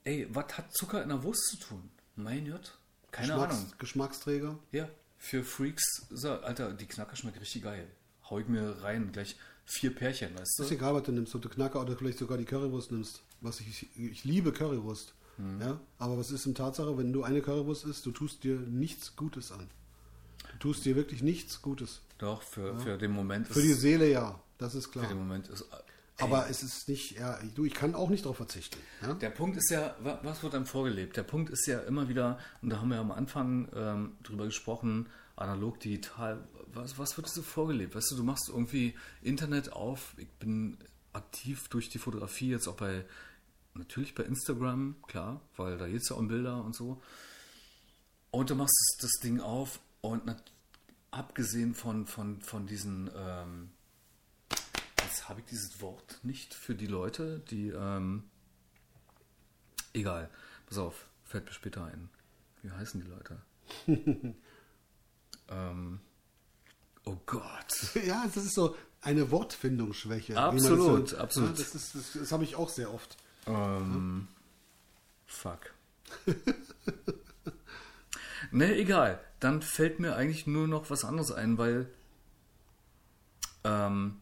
ey, was hat Zucker in der Wurst zu tun? Mein Gott, keine Geschmacks, Ahnung. Geschmacksträger? Ja, für Freaks, so, Alter, die Knacker schmeckt richtig geil. Hau ich mir rein, gleich vier Pärchen, weißt Ist du? egal, was du nimmst, ob du Knacker oder vielleicht sogar die Currywurst nimmst. Was ich, ich liebe Currywurst. Hm. Ja, aber was ist in Tatsache, wenn du eine Currywurst isst, du tust dir nichts Gutes an. Du tust dir wirklich nichts Gutes. Doch, für, für den Moment Für die Seele ja, das ist für klar. den Moment ist. Aber es ist nicht, ja, du, ich kann auch nicht darauf verzichten. Ja? Der Punkt ist ja, wa- was wird einem vorgelebt? Der Punkt ist ja immer wieder, und da haben wir am Anfang ähm, drüber gesprochen, analog, digital, was, was wird so vorgelebt? Weißt du, du machst irgendwie Internet auf, ich bin aktiv durch die Fotografie, jetzt auch bei, natürlich bei Instagram, klar, weil da geht es ja um Bilder und so. Und du machst das Ding auf und nat- abgesehen von, von, von diesen, ähm, jetzt habe ich dieses Wort nicht für die Leute, die, ähm, egal, pass auf, fällt mir später ein. Wie heißen die Leute? (laughs) ähm, oh Gott. (laughs) Ja, das ist so eine Wortfindungsschwäche. Absolut, so, absolut. Ja, das ist, das, das habe ich auch sehr oft. Ähm, fuck. (laughs) ne, egal. Dann fällt mir eigentlich nur noch was anderes ein, weil ähm,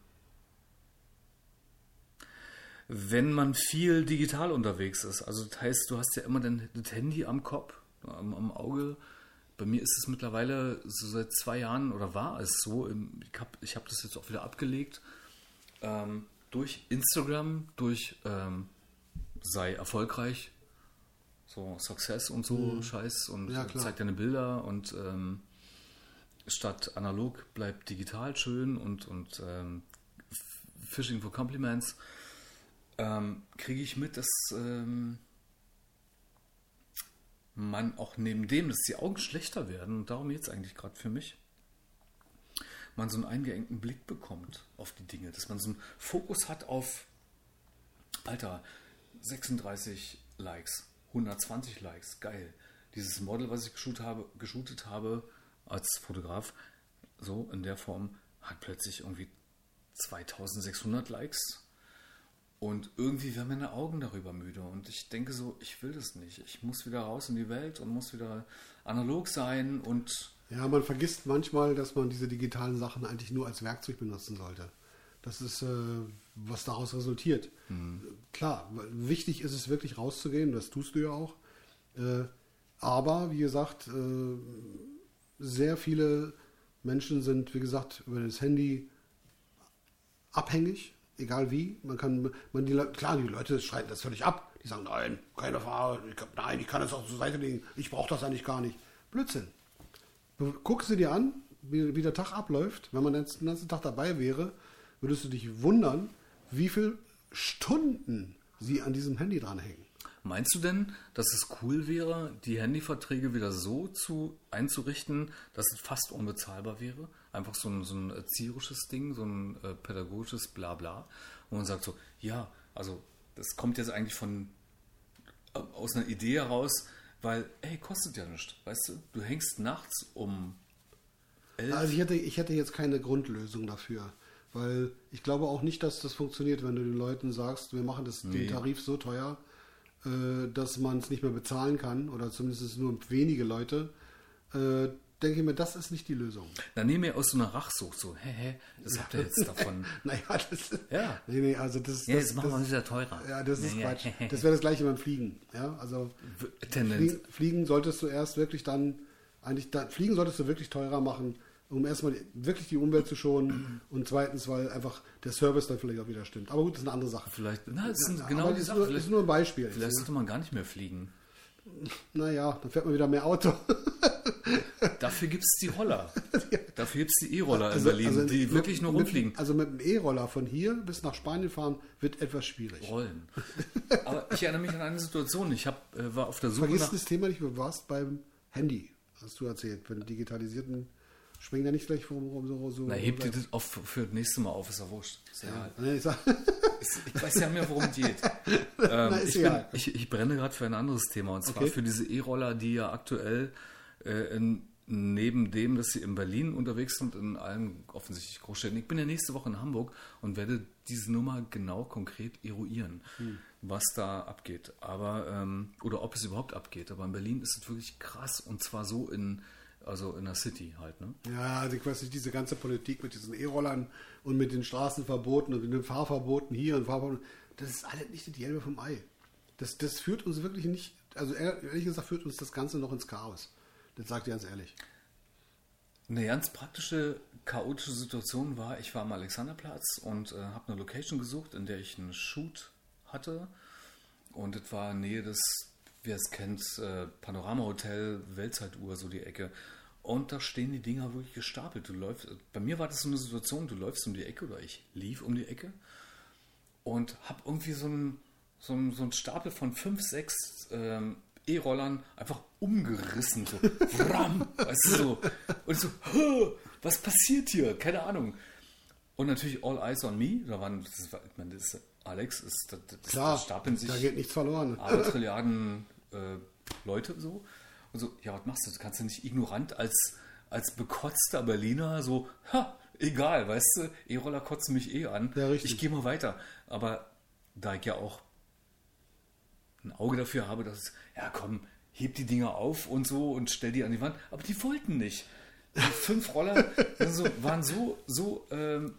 wenn man viel digital unterwegs ist, also das heißt, du hast ja immer dann das Handy am Kopf, am, am Auge. Bei mir ist es mittlerweile so seit zwei Jahren oder war es so, ich habe ich hab das jetzt auch wieder abgelegt, ähm, durch Instagram, durch ähm, sei erfolgreich, so Success und so Scheiß und Ja, klar. zeig deine Bilder und ähm, statt analog bleibt digital schön und, und ähm, Fishing for Compliments. Ähm, kriege ich mit, dass ähm, man auch neben dem, dass die Augen schlechter werden, und darum geht es eigentlich gerade für mich, man so einen eingeengten Blick bekommt auf die Dinge, dass man so einen Fokus hat auf, Alter, 36 Likes, 120 Likes, geil. Dieses Model, was ich geshootet habe, geshootet habe als Fotograf, so in der Form, hat plötzlich irgendwie 2600 Likes. Und irgendwie werden meine Augen darüber müde. Und ich denke so, ich will das nicht. Ich muss wieder raus in die Welt und muss wieder analog sein und Ja, man vergisst manchmal, dass man diese digitalen Sachen eigentlich nur als Werkzeug benutzen sollte. Das ist, äh, was daraus resultiert. Klar, wichtig ist es wirklich rauszugehen, das tust du ja auch. Äh, aber, wie gesagt, äh, sehr viele Menschen sind, wie gesagt, über das Handy abhängig, egal wie. Man kann, man die, klar, die Leute schreiten das völlig ab. Die sagen, nein, keine Frage, ich, nein, ich kann das auch zur Seite legen, ich brauche das eigentlich gar nicht. Blödsinn. Guck sie dir an, wie, wie der Tag abläuft. Wenn man jetzt den ganzen Tag dabei wäre, würdest du dich wundern, wie viele Stunden sie an diesem Handy dranhängen. Meinst du denn, dass es cool wäre, die Handyverträge wieder so zu, einzurichten, dass es fast unbezahlbar wäre? Einfach so ein, so ein erzieherisches Ding, so ein äh, pädagogisches Blabla, wo man sagt so, ja, also das kommt jetzt eigentlich von äh, aus einer Idee heraus, weil, ey, kostet ja nichts, weißt du? Du hängst nachts um elf. Also ich hätte, ich hätte jetzt keine Grundlösung dafür. Weil ich glaube auch nicht, dass das funktioniert, wenn du den Leuten sagst, wir machen das, Nee. den Tarif so teuer, äh, dass man es nicht mehr bezahlen kann oder zumindest nur wenige Leute. Äh, denke ich mir, das ist nicht die Lösung. Dann nehmen wir aus so einer Rachsucht so, hä, hä, das habt ihr jetzt davon. (laughs) Naja, das Ja. Nee, nee, also das, Ja, das, jetzt machen wir das, uns wieder teurer. Ja, das ist Ja, Quatsch. ja. (laughs) Das wäre das gleiche beim Fliegen. Ja, also Tendenz. Fliegen, Fliegen solltest du erst wirklich dann, eigentlich, da, Fliegen solltest du wirklich teurer machen, um erstmal wirklich die Umwelt zu schonen und zweitens, weil einfach der Service dann vielleicht auch wieder stimmt. Aber gut, das ist eine andere Sache. Vielleicht, na, das ist Ja, genau das ist nur, ist nur ein Beispiel. vielleicht sollte man gar nicht mehr fliegen. Naja, dann fährt man wieder mehr Auto. (laughs) Dafür gibt es die Roller. Dafür gibt es die E-Roller in Also- Berlin, also die mit- wirklich nur mit, rumfliegen. Also mit dem E-Roller von hier bis nach Spanien fahren wird etwas schwierig. Rollen. Aber ich erinnere mich an eine Situation. Ich hab, äh, war auf der Suche Vergiss nach. das Thema nicht, du warst beim Handy, hast du erzählt. Wenn digitalisierten, springen da nicht gleich rum, rum so, so. Na, hebt ihr das auf für das nächste Mal auf, ist ja wurscht. Ist ja egal. Nee, ich sag, Ich weiß ja mehr, worum es geht. (laughs) Na, Ähm, ist ich, bin, ich, ich brenne gerade für ein anderes Thema. Und zwar Okay. für diese E-Roller, die ja aktuell äh, in, neben dem, dass sie in Berlin unterwegs sind, in allen offensichtlich Großstädten. Ich bin ja nächste Woche in Hamburg und werde diese Nummer genau konkret eruieren, Hm. was da abgeht. Aber, ähm, oder ob es überhaupt abgeht. Aber in Berlin ist es wirklich krass und zwar so in, Also in der City halt, ne? Ja, also ich weiß nicht, diese ganze Politik mit diesen E-Rollern und mit den Straßenverboten und mit den Fahrverboten hier und Fahrverboten, das ist alles nicht die Gelbe vom Ei. Das, das führt uns wirklich nicht, also ehrlich gesagt führt uns das Ganze noch ins Chaos. Das sagt ihr ganz ehrlich. Eine ganz praktische, chaotische Situation war, ich war am Alexanderplatz und äh, habe eine Location gesucht, in der ich einen Shoot hatte. Und es war in Nähe des, wer es kennt, äh, Panorama Hotel, Weltzeituhr, so die Ecke. Und da stehen die Dinger wirklich gestapelt. Du läufst, bei mir war das so eine Situation, du läufst um die Ecke oder ich lief um die Ecke und habe irgendwie so einen, so, einen, so einen Stapel von fünf, sechs ähm, E-Rollern einfach umgerissen. So, (laughs) Wram, weißt du, so. Und so, "Hä, was passiert hier? Keine Ahnung. Und natürlich All Eyes on Me. Da waren, das war, ich meine, das ist, Alex, ist, das, das, Klar, da stapeln sich da geht nichts verloren. alle Trilliarden äh, Leute so. Und so, ja, was machst du? Du kannst ja nicht ignorant als, als bekotzter Berliner so, ha, egal, weißt du, E-Roller kotzen mich eh an. Ja, richtig. Ich gehe mal weiter. Aber da ich ja auch ein Auge dafür habe, dass es, ja komm, heb die Dinger auf und so und stell die an die Wand. Aber die wollten nicht. Die fünf Roller (laughs) also, waren so, so, ähm,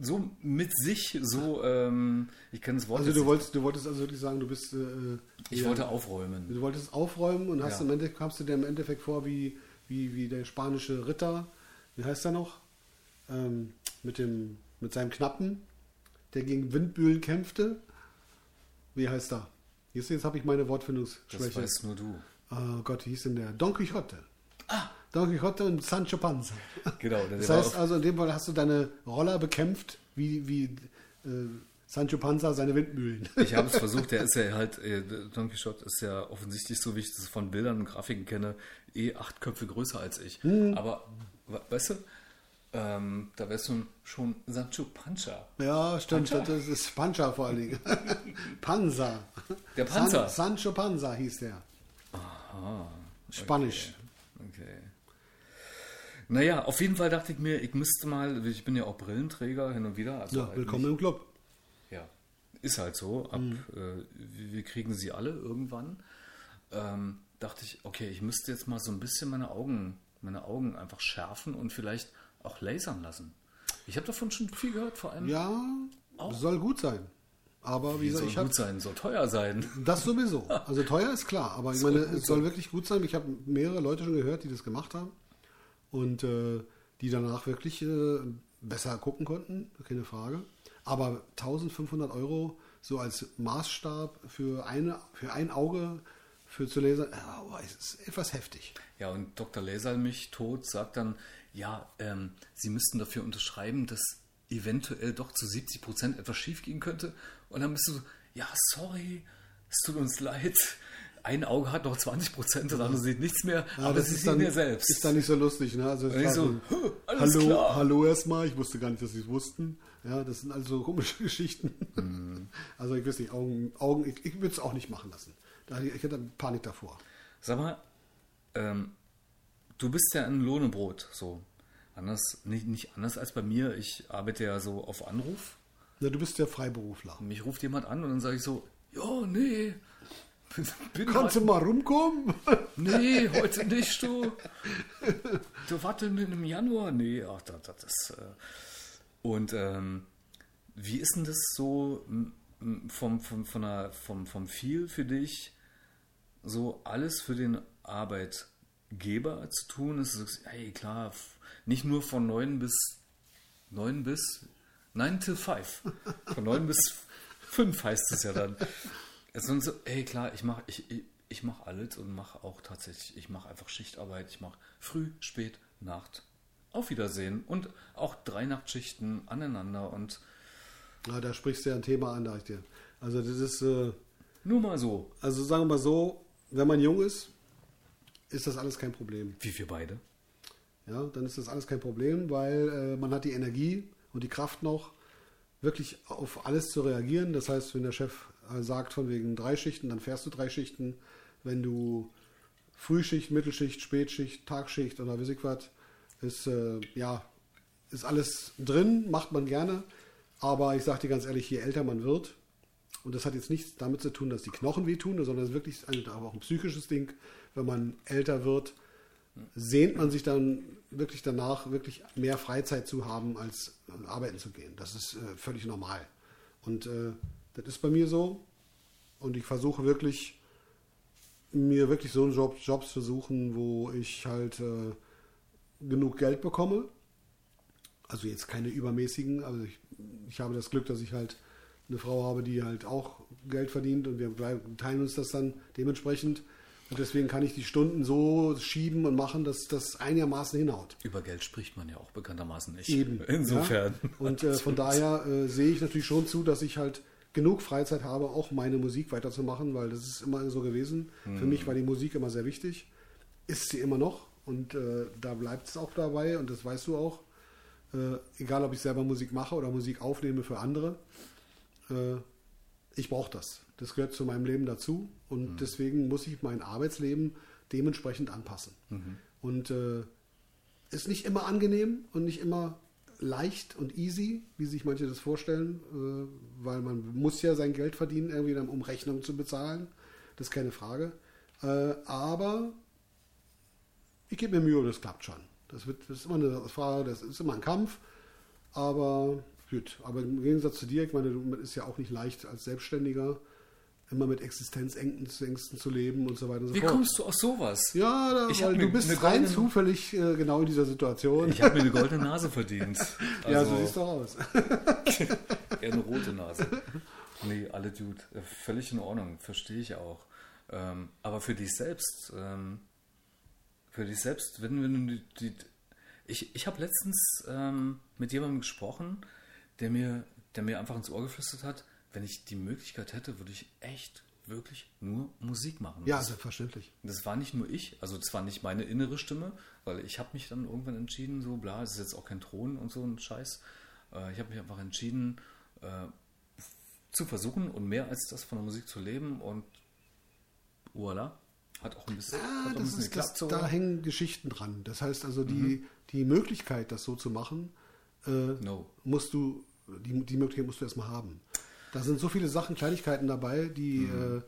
so mit sich, so, ähm, ich kann das Wort Also du wolltest, du wolltest also wirklich sagen, du bist äh, ich ja, wollte aufräumen. du wolltest aufräumen und hast Ja. im Endeffekt kamst du dir im Endeffekt vor wie, wie, wie der spanische Ritter, wie heißt er noch? Ähm, mit dem mit seinem Knappen, der gegen Windmühlen kämpfte. Wie heißt er? Jetzt, jetzt habe ich meine Das Wortfindungsschwäche. weißt nur du. Oh Gott, wie hieß denn der? Don Quixote. Ah. Don Quixote und Sancho Panza. Genau. Das heißt also, in dem Fall hast du deine Roller bekämpft, wie, wie äh, Sancho Panza seine Windmühlen. Ich habe es versucht, der ist ja halt, äh, Don Quixote ist ja offensichtlich, so wie ich das von Bildern und Grafiken kenne, eh acht Köpfe größer als ich. Hm. Aber, we- weißt du, ähm, da wärst du schon Sancho Pancha. Ja, stimmt. Pancha? Das ist Pancha vor allen Dingen. (laughs) Panza. Der Panzer. San, Sancho Panza hieß der. Spanisch. Okay. Naja, auf jeden Fall dachte ich mir, ich müsste mal, ich bin ja auch Brillenträger hin und wieder. Also Ja, halt willkommen nicht- im Club. Ja, ist halt so. Ab, Mhm. äh, wir kriegen sie alle irgendwann. Ähm, dachte ich, okay, ich müsste jetzt mal so ein bisschen meine Augen, meine Augen einfach schärfen und vielleicht auch lasern lassen. Ich habe davon schon viel gehört, vor allem. Ja, Auch? soll gut sein. Aber wie wie gesagt, soll ich gut sein, soll teuer sein. das sowieso. (laughs) Also teuer ist klar, aber ich meine, es soll wirklich gut sein. Ich habe mehrere Leute schon gehört, die das gemacht haben und äh, die danach wirklich äh, besser gucken konnten, keine Frage. Aber 1500 Euro so als Maßstab für, eine, für ein Auge für zu lesen, aber es ist etwas heftig. Ja, und Dr. Laser mich tot sagt dann, ja, ähm, Sie müssten dafür unterschreiben, dass eventuell doch zu 70 Prozent etwas schiefgehen könnte. Und dann bist du so, ja, sorry, es tut uns leid. Ein Auge hat noch 20 Prozent, das andere sieht nichts mehr, Ja, aber das Sie ist dann, ja selbst. Ist dann nicht so lustig, ne? Also ich so, so, "Huh, alles hallo, klar." hallo erstmal. Ich wusste gar nicht, dass sie es wussten. Ja, das sind also komische (laughs) Geschichten. Mhm. Also ich weiß nicht, Augen, Augen ich, ich würde es auch nicht machen lassen. Ich hätte Panik davor. Sag mal, ähm, du bist ja in Lohn und Brot, so. Anders, nicht, nicht anders als bei mir. Ich arbeite ja so auf Anruf. Na, du bist ja Freiberufler. Mich ruft jemand an und dann sage ich so, ja, nee. Bin, Kannst du mal rumkommen? (laughs) Nee, heute nicht, du. Du warte im Januar? Nee, ach, das, das ist. Äh. Und ähm, wie ist denn das so vom, vom, von der, vom, vom Feel für dich, so alles für den Arbeitgeber zu tun? Ist es, hey, klar, nicht nur von 9 bis 9 bis 9 till 5. Von 9 bis 5 heißt es ja dann. Es sind so, ey klar, ich mache ich, ich, ich mach alles und mache auch tatsächlich, ich mache einfach Schichtarbeit, ich mache früh, spät, Nacht. Auf Wiedersehen und auch drei Nachtschichten aneinander und Ja, da sprichst du ja ein Thema an, da ich dir. Also das ist, äh, nur mal so, also sagen wir mal so, wenn man jung ist, ist das alles kein Problem. wie wir beide. Ja, dann ist das alles kein Problem, weil äh, man hat die Energie und die Kraft noch, wirklich auf alles zu reagieren. Das heißt, wenn der Chef sagt von wegen drei Schichten, dann fährst du drei Schichten. Wenn du Frühschicht, Mittelschicht, Spätschicht, Tagschicht oder weiß ich was, ist, äh, ja, ist alles drin, macht man gerne. Aber ich sage dir ganz ehrlich, je älter man wird, und das hat jetzt nichts damit zu tun, dass die Knochen wehtun, sondern es ist wirklich ein, auch ein psychisches Ding, wenn man älter wird, sehnt man sich dann wirklich danach, wirklich mehr Freizeit zu haben, als äh, arbeiten zu gehen. Das ist äh, völlig normal. Und äh, das ist bei mir so. Und ich versuche wirklich, mir wirklich so einen Job, Jobs zu suchen, wo ich halt äh, genug Geld bekomme. Also jetzt keine übermäßigen, also ich, ich habe das Glück, dass ich halt eine Frau habe, die halt auch Geld verdient und wir teilen uns das dann dementsprechend. Und deswegen kann ich die Stunden so schieben und machen, dass das einigermaßen hinhaut. Über Geld spricht man ja auch bekanntermaßen nicht. Eben. (laughs) Insofern. Ja? Und äh, von daher äh, sehe ich natürlich schon zu, dass ich halt genug Freizeit habe, auch meine Musik weiterzumachen, weil das ist immer so gewesen. Mhm. Für mich war die Musik immer sehr wichtig. Ist sie immer noch. Und äh, da bleibt es auch dabei und das weißt du auch. Äh, egal, ob ich selber Musik mache oder Musik aufnehme für andere. Äh, ich brauche das. Das gehört zu meinem Leben dazu und mhm. deswegen muss ich mein Arbeitsleben dementsprechend anpassen. Mhm. Und äh, ist nicht immer angenehm und nicht immer leicht und easy, wie sich manche das vorstellen, äh, weil man muss ja sein Geld verdienen, irgendwie um Rechnungen zu bezahlen. Das ist keine Frage. Äh, aber ich gebe mir Mühe und das klappt schon. Das, wird, das ist immer eine Frage, das ist immer ein Kampf, aber gut. Aber im Gegensatz zu dir, ich meine, du ist ja auch nicht leicht als Selbstständiger immer mit Existenzängsten zu leben und so weiter und so Wie fort. kommst du aus sowas? Ja, da, weil du bist rein zufällig äh, genau in dieser Situation. Ich habe mir eine (laughs) goldene Nase verdient. Also, ja, so siehst du aus. (laughs) eher eine rote Nase. Nee, alle Dude, äh, völlig in Ordnung, verstehe ich auch. Ähm, aber für dich selbst, ähm, für dich selbst, wenn, wenn du die, die ich, ich habe letztens ähm, mit jemandem gesprochen, der mir, der mir einfach ins Ohr geflüstert hat, wenn ich die Möglichkeit hätte, würde ich echt wirklich nur Musik machen. Ja, das, selbstverständlich. Das war nicht nur ich, also das war nicht meine innere Stimme, weil ich habe mich dann irgendwann entschieden, so bla, es ist jetzt auch kein Thron und so ein Scheiß. Äh, ich habe mich einfach entschieden, äh, zu versuchen und mehr als das von der Musik zu leben und voilà. Hat auch ein bisschen, ah, hat ein bisschen ist. Das. Da hängen Geschichten dran. Das heißt also, die, mhm. die Möglichkeit, das so zu machen, äh, no. musst du, die, die Möglichkeit musst du erstmal haben. Da sind so viele Sachen, Kleinigkeiten dabei, die mhm. äh,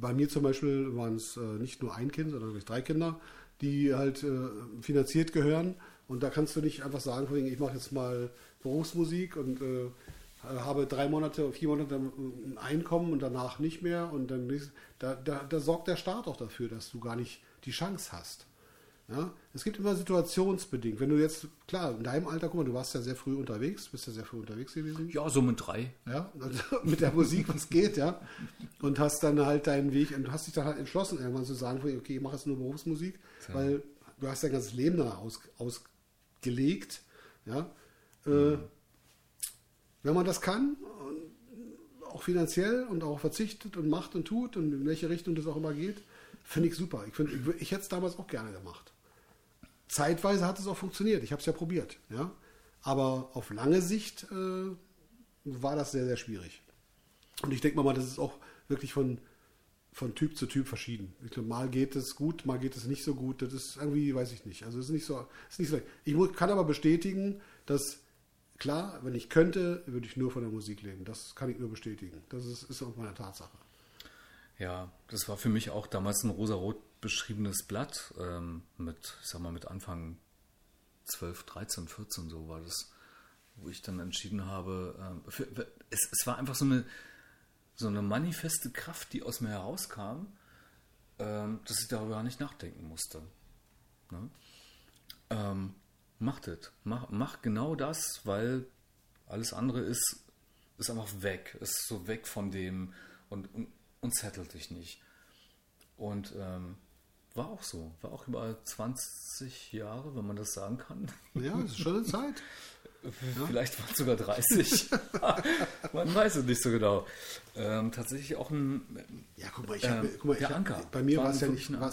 bei mir zum Beispiel waren es äh, nicht nur ein Kind, sondern drei Kinder, die halt äh, finanziert gehören. Und da kannst du nicht einfach sagen, ich mache jetzt mal Berufsmusik und äh, habe drei Monate, vier Monate ein Einkommen und danach nicht mehr. Und dann da, da, da sorgt der Staat auch dafür, dass du gar nicht die Chance hast. Ja? Es gibt immer situationsbedingt. Wenn du jetzt, klar, in deinem Alter, guck mal, du warst ja sehr früh unterwegs, bist ja sehr früh unterwegs gewesen. Ja, so mit drei. Ja, also (laughs) mit der Musik, was geht, ja. Und hast dann halt deinen Weg, und hast dich dann halt entschlossen, irgendwann zu sagen, okay, ich mache jetzt nur Berufsmusik, ja. weil du hast dein ganzes Leben danach aus, ausgelegt, ja. Äh, mhm. Äh, wenn man das kann, auch finanziell und auch verzichtet und macht und tut und in welche Richtung das auch immer geht, finde ich super. Ich, find, ich, ich hätte es damals auch gerne gemacht. Zeitweise hat es auch funktioniert. Ich habe es ja probiert. Ja? Aber auf lange Sicht äh, war das sehr, sehr schwierig. Und ich denke mal, das ist auch wirklich von, von Typ zu Typ verschieden. Ich glaube, mal geht es gut, mal geht es nicht so gut. Das ist irgendwie, weiß ich nicht. Also es ist nicht so, ist nicht so. Ich kann aber bestätigen, dass klar, wenn ich könnte, würde ich nur von der Musik leben. Das kann ich nur bestätigen. Das ist, ist auch meine Tatsache. Ja, das war für mich auch damals ein rosarot beschriebenes Blatt ähm, mit, ich sag mal, mit Anfang 12, 13, 14 so war das, wo ich dann entschieden habe, ähm, für, es, es, war einfach so eine, so eine manifeste Kraft, die aus mir herauskam, ähm, dass ich darüber gar nicht nachdenken musste. Ne? Ähm, macht es, mach, mach genau das, weil alles andere ist, ist einfach weg, ist so weg von dem und, und, und zettelt dich nicht. Und ähm, war auch so. War auch über 20 Jahre, wenn man das sagen kann. Ja, das ist schon eine Zeit. (laughs) Vielleicht waren es sogar 30. (laughs) man weiß es nicht so genau. Ähm, tatsächlich auch ein. Ja, guck mal, ich hab, äh, guck mal, der ich Anker. bei mir war es ja nicht, war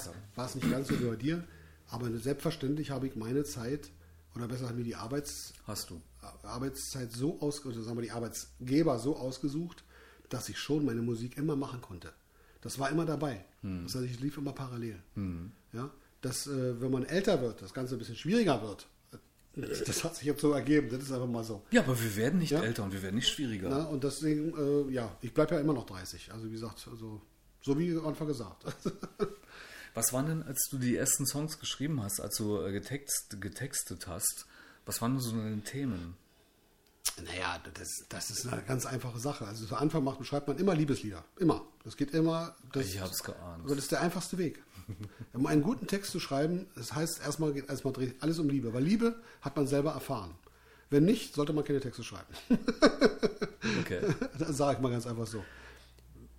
es nicht ganz so wie bei dir, aber selbstverständlich habe ich meine Zeit, oder besser haben wir die Arbeits, Hast du. Arbeitszeit so ausgesucht, sagen wir die Arbeitsgeber so ausgesucht, dass ich schon meine Musik immer machen konnte. Das war immer dabei. Hm. Das heißt, ich lief immer parallel. Hm. Ja, dass, äh, wenn man älter wird, das Ganze ein bisschen schwieriger wird. Das hat sich jetzt so ergeben, das ist einfach mal so. Ja, aber wir werden nicht ja? älter und wir werden nicht schwieriger. Na, und deswegen, äh, ja, ich bleibe ja immer noch 30. Also wie gesagt, also, so wie am Anfang gesagt. (laughs) Was waren denn, als du die ersten Songs geschrieben hast, als du äh, getext, getextet hast, was waren so deine Themen? Naja, das, das ist eine ganz einfache Sache. Also zu Anfang macht, schreibt man immer Liebeslieder. Immer. Das geht immer. Das, Ich hab's geahnt. Aber das ist der einfachste Weg. (laughs) um einen guten Text zu schreiben, das heißt erstmal geht erstmal dreht alles um Liebe. Weil Liebe hat man selber erfahren. Wenn nicht, sollte man keine Texte schreiben. (laughs) Okay. (laughs) das sage ich mal ganz einfach so.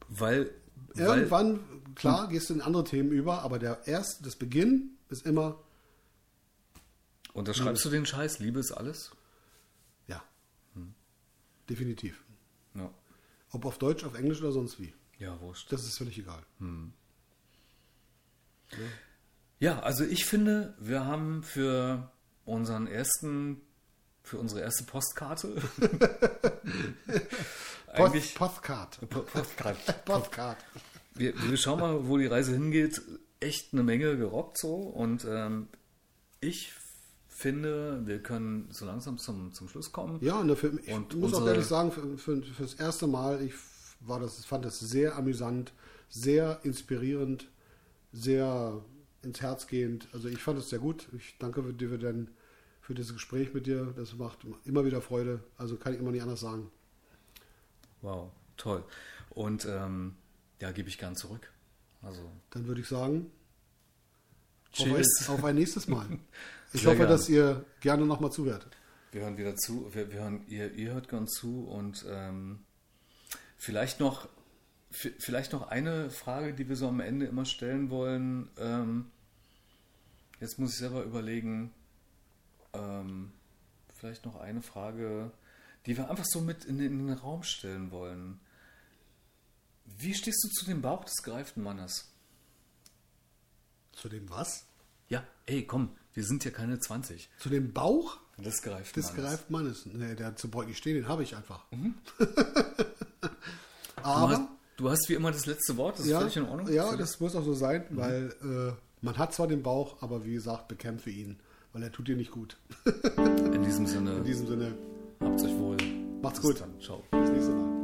Weil, weil Irgendwann, klar, gehst du in andere Themen über, aber der erste, das Beginn ist immer, unterschreibst du den Scheiß, Liebe ist alles? Ja, definitiv. Ja. Ob auf Deutsch, auf Englisch oder sonst wie. Ja, wurscht. Das ist völlig egal. Ja, also ich finde, wir haben für unseren ersten, für unsere erste Postkarte (laughs) Post, eigentlich Postcard. Po- Postkarte. (laughs) Postcard. Wir, wir schauen mal, wo die Reise hingeht. Echt eine Menge gerockt so und ähm, ich finde, wir können so langsam zum, zum Schluss kommen. Ja, und dafür, ich Und muss auch ehrlich sagen, für, für, fürs erste Mal, ich war das, fand das sehr amüsant, sehr inspirierend, sehr ins Herz gehend. Also ich fand es sehr gut. Ich danke dir für, dein, für dieses Gespräch mit dir. Das macht immer wieder Freude. Also kann ich immer nicht anders sagen. Wow, toll. Und ähm, ja, gebe ich gern zurück. Also Dann würde ich sagen, auf Cheers. ein, auf ein nächstes Mal. (laughs) Ich Sehr hoffe, gern. dass ihr gerne nochmal zuhört. Wir hören wieder zu, wir, wir hören, ihr, ihr hört gern zu und ähm, vielleicht noch vielleicht noch eine Frage, die wir so am Ende immer stellen wollen. Ähm, jetzt muss ich selber überlegen. Ähm, vielleicht noch eine Frage, die wir einfach so mit in den, in den Raum stellen wollen. Wie stehst du zu dem Bauch des gereiften Mannes? Zu dem was? Ja, ey, komm, wir sind ja keine 20. Zu dem Bauch Des gereiften des gereiften Mannes. Nee, der zu Beugen stehen, den habe ich einfach. (laughs) Du Aber hast, du hast wie immer das letzte Wort, das ist ja, völlig in Ordnung. ja, das muss auch so sein, weil äh, man hat zwar den Bauch, aber wie gesagt, bekämpfe ihn, weil er tut dir nicht gut. In diesem Sinne, In diesem Sinne, habt euch wohl. macht's Bis gut. Dann. Ciao. Bis nächste Mal.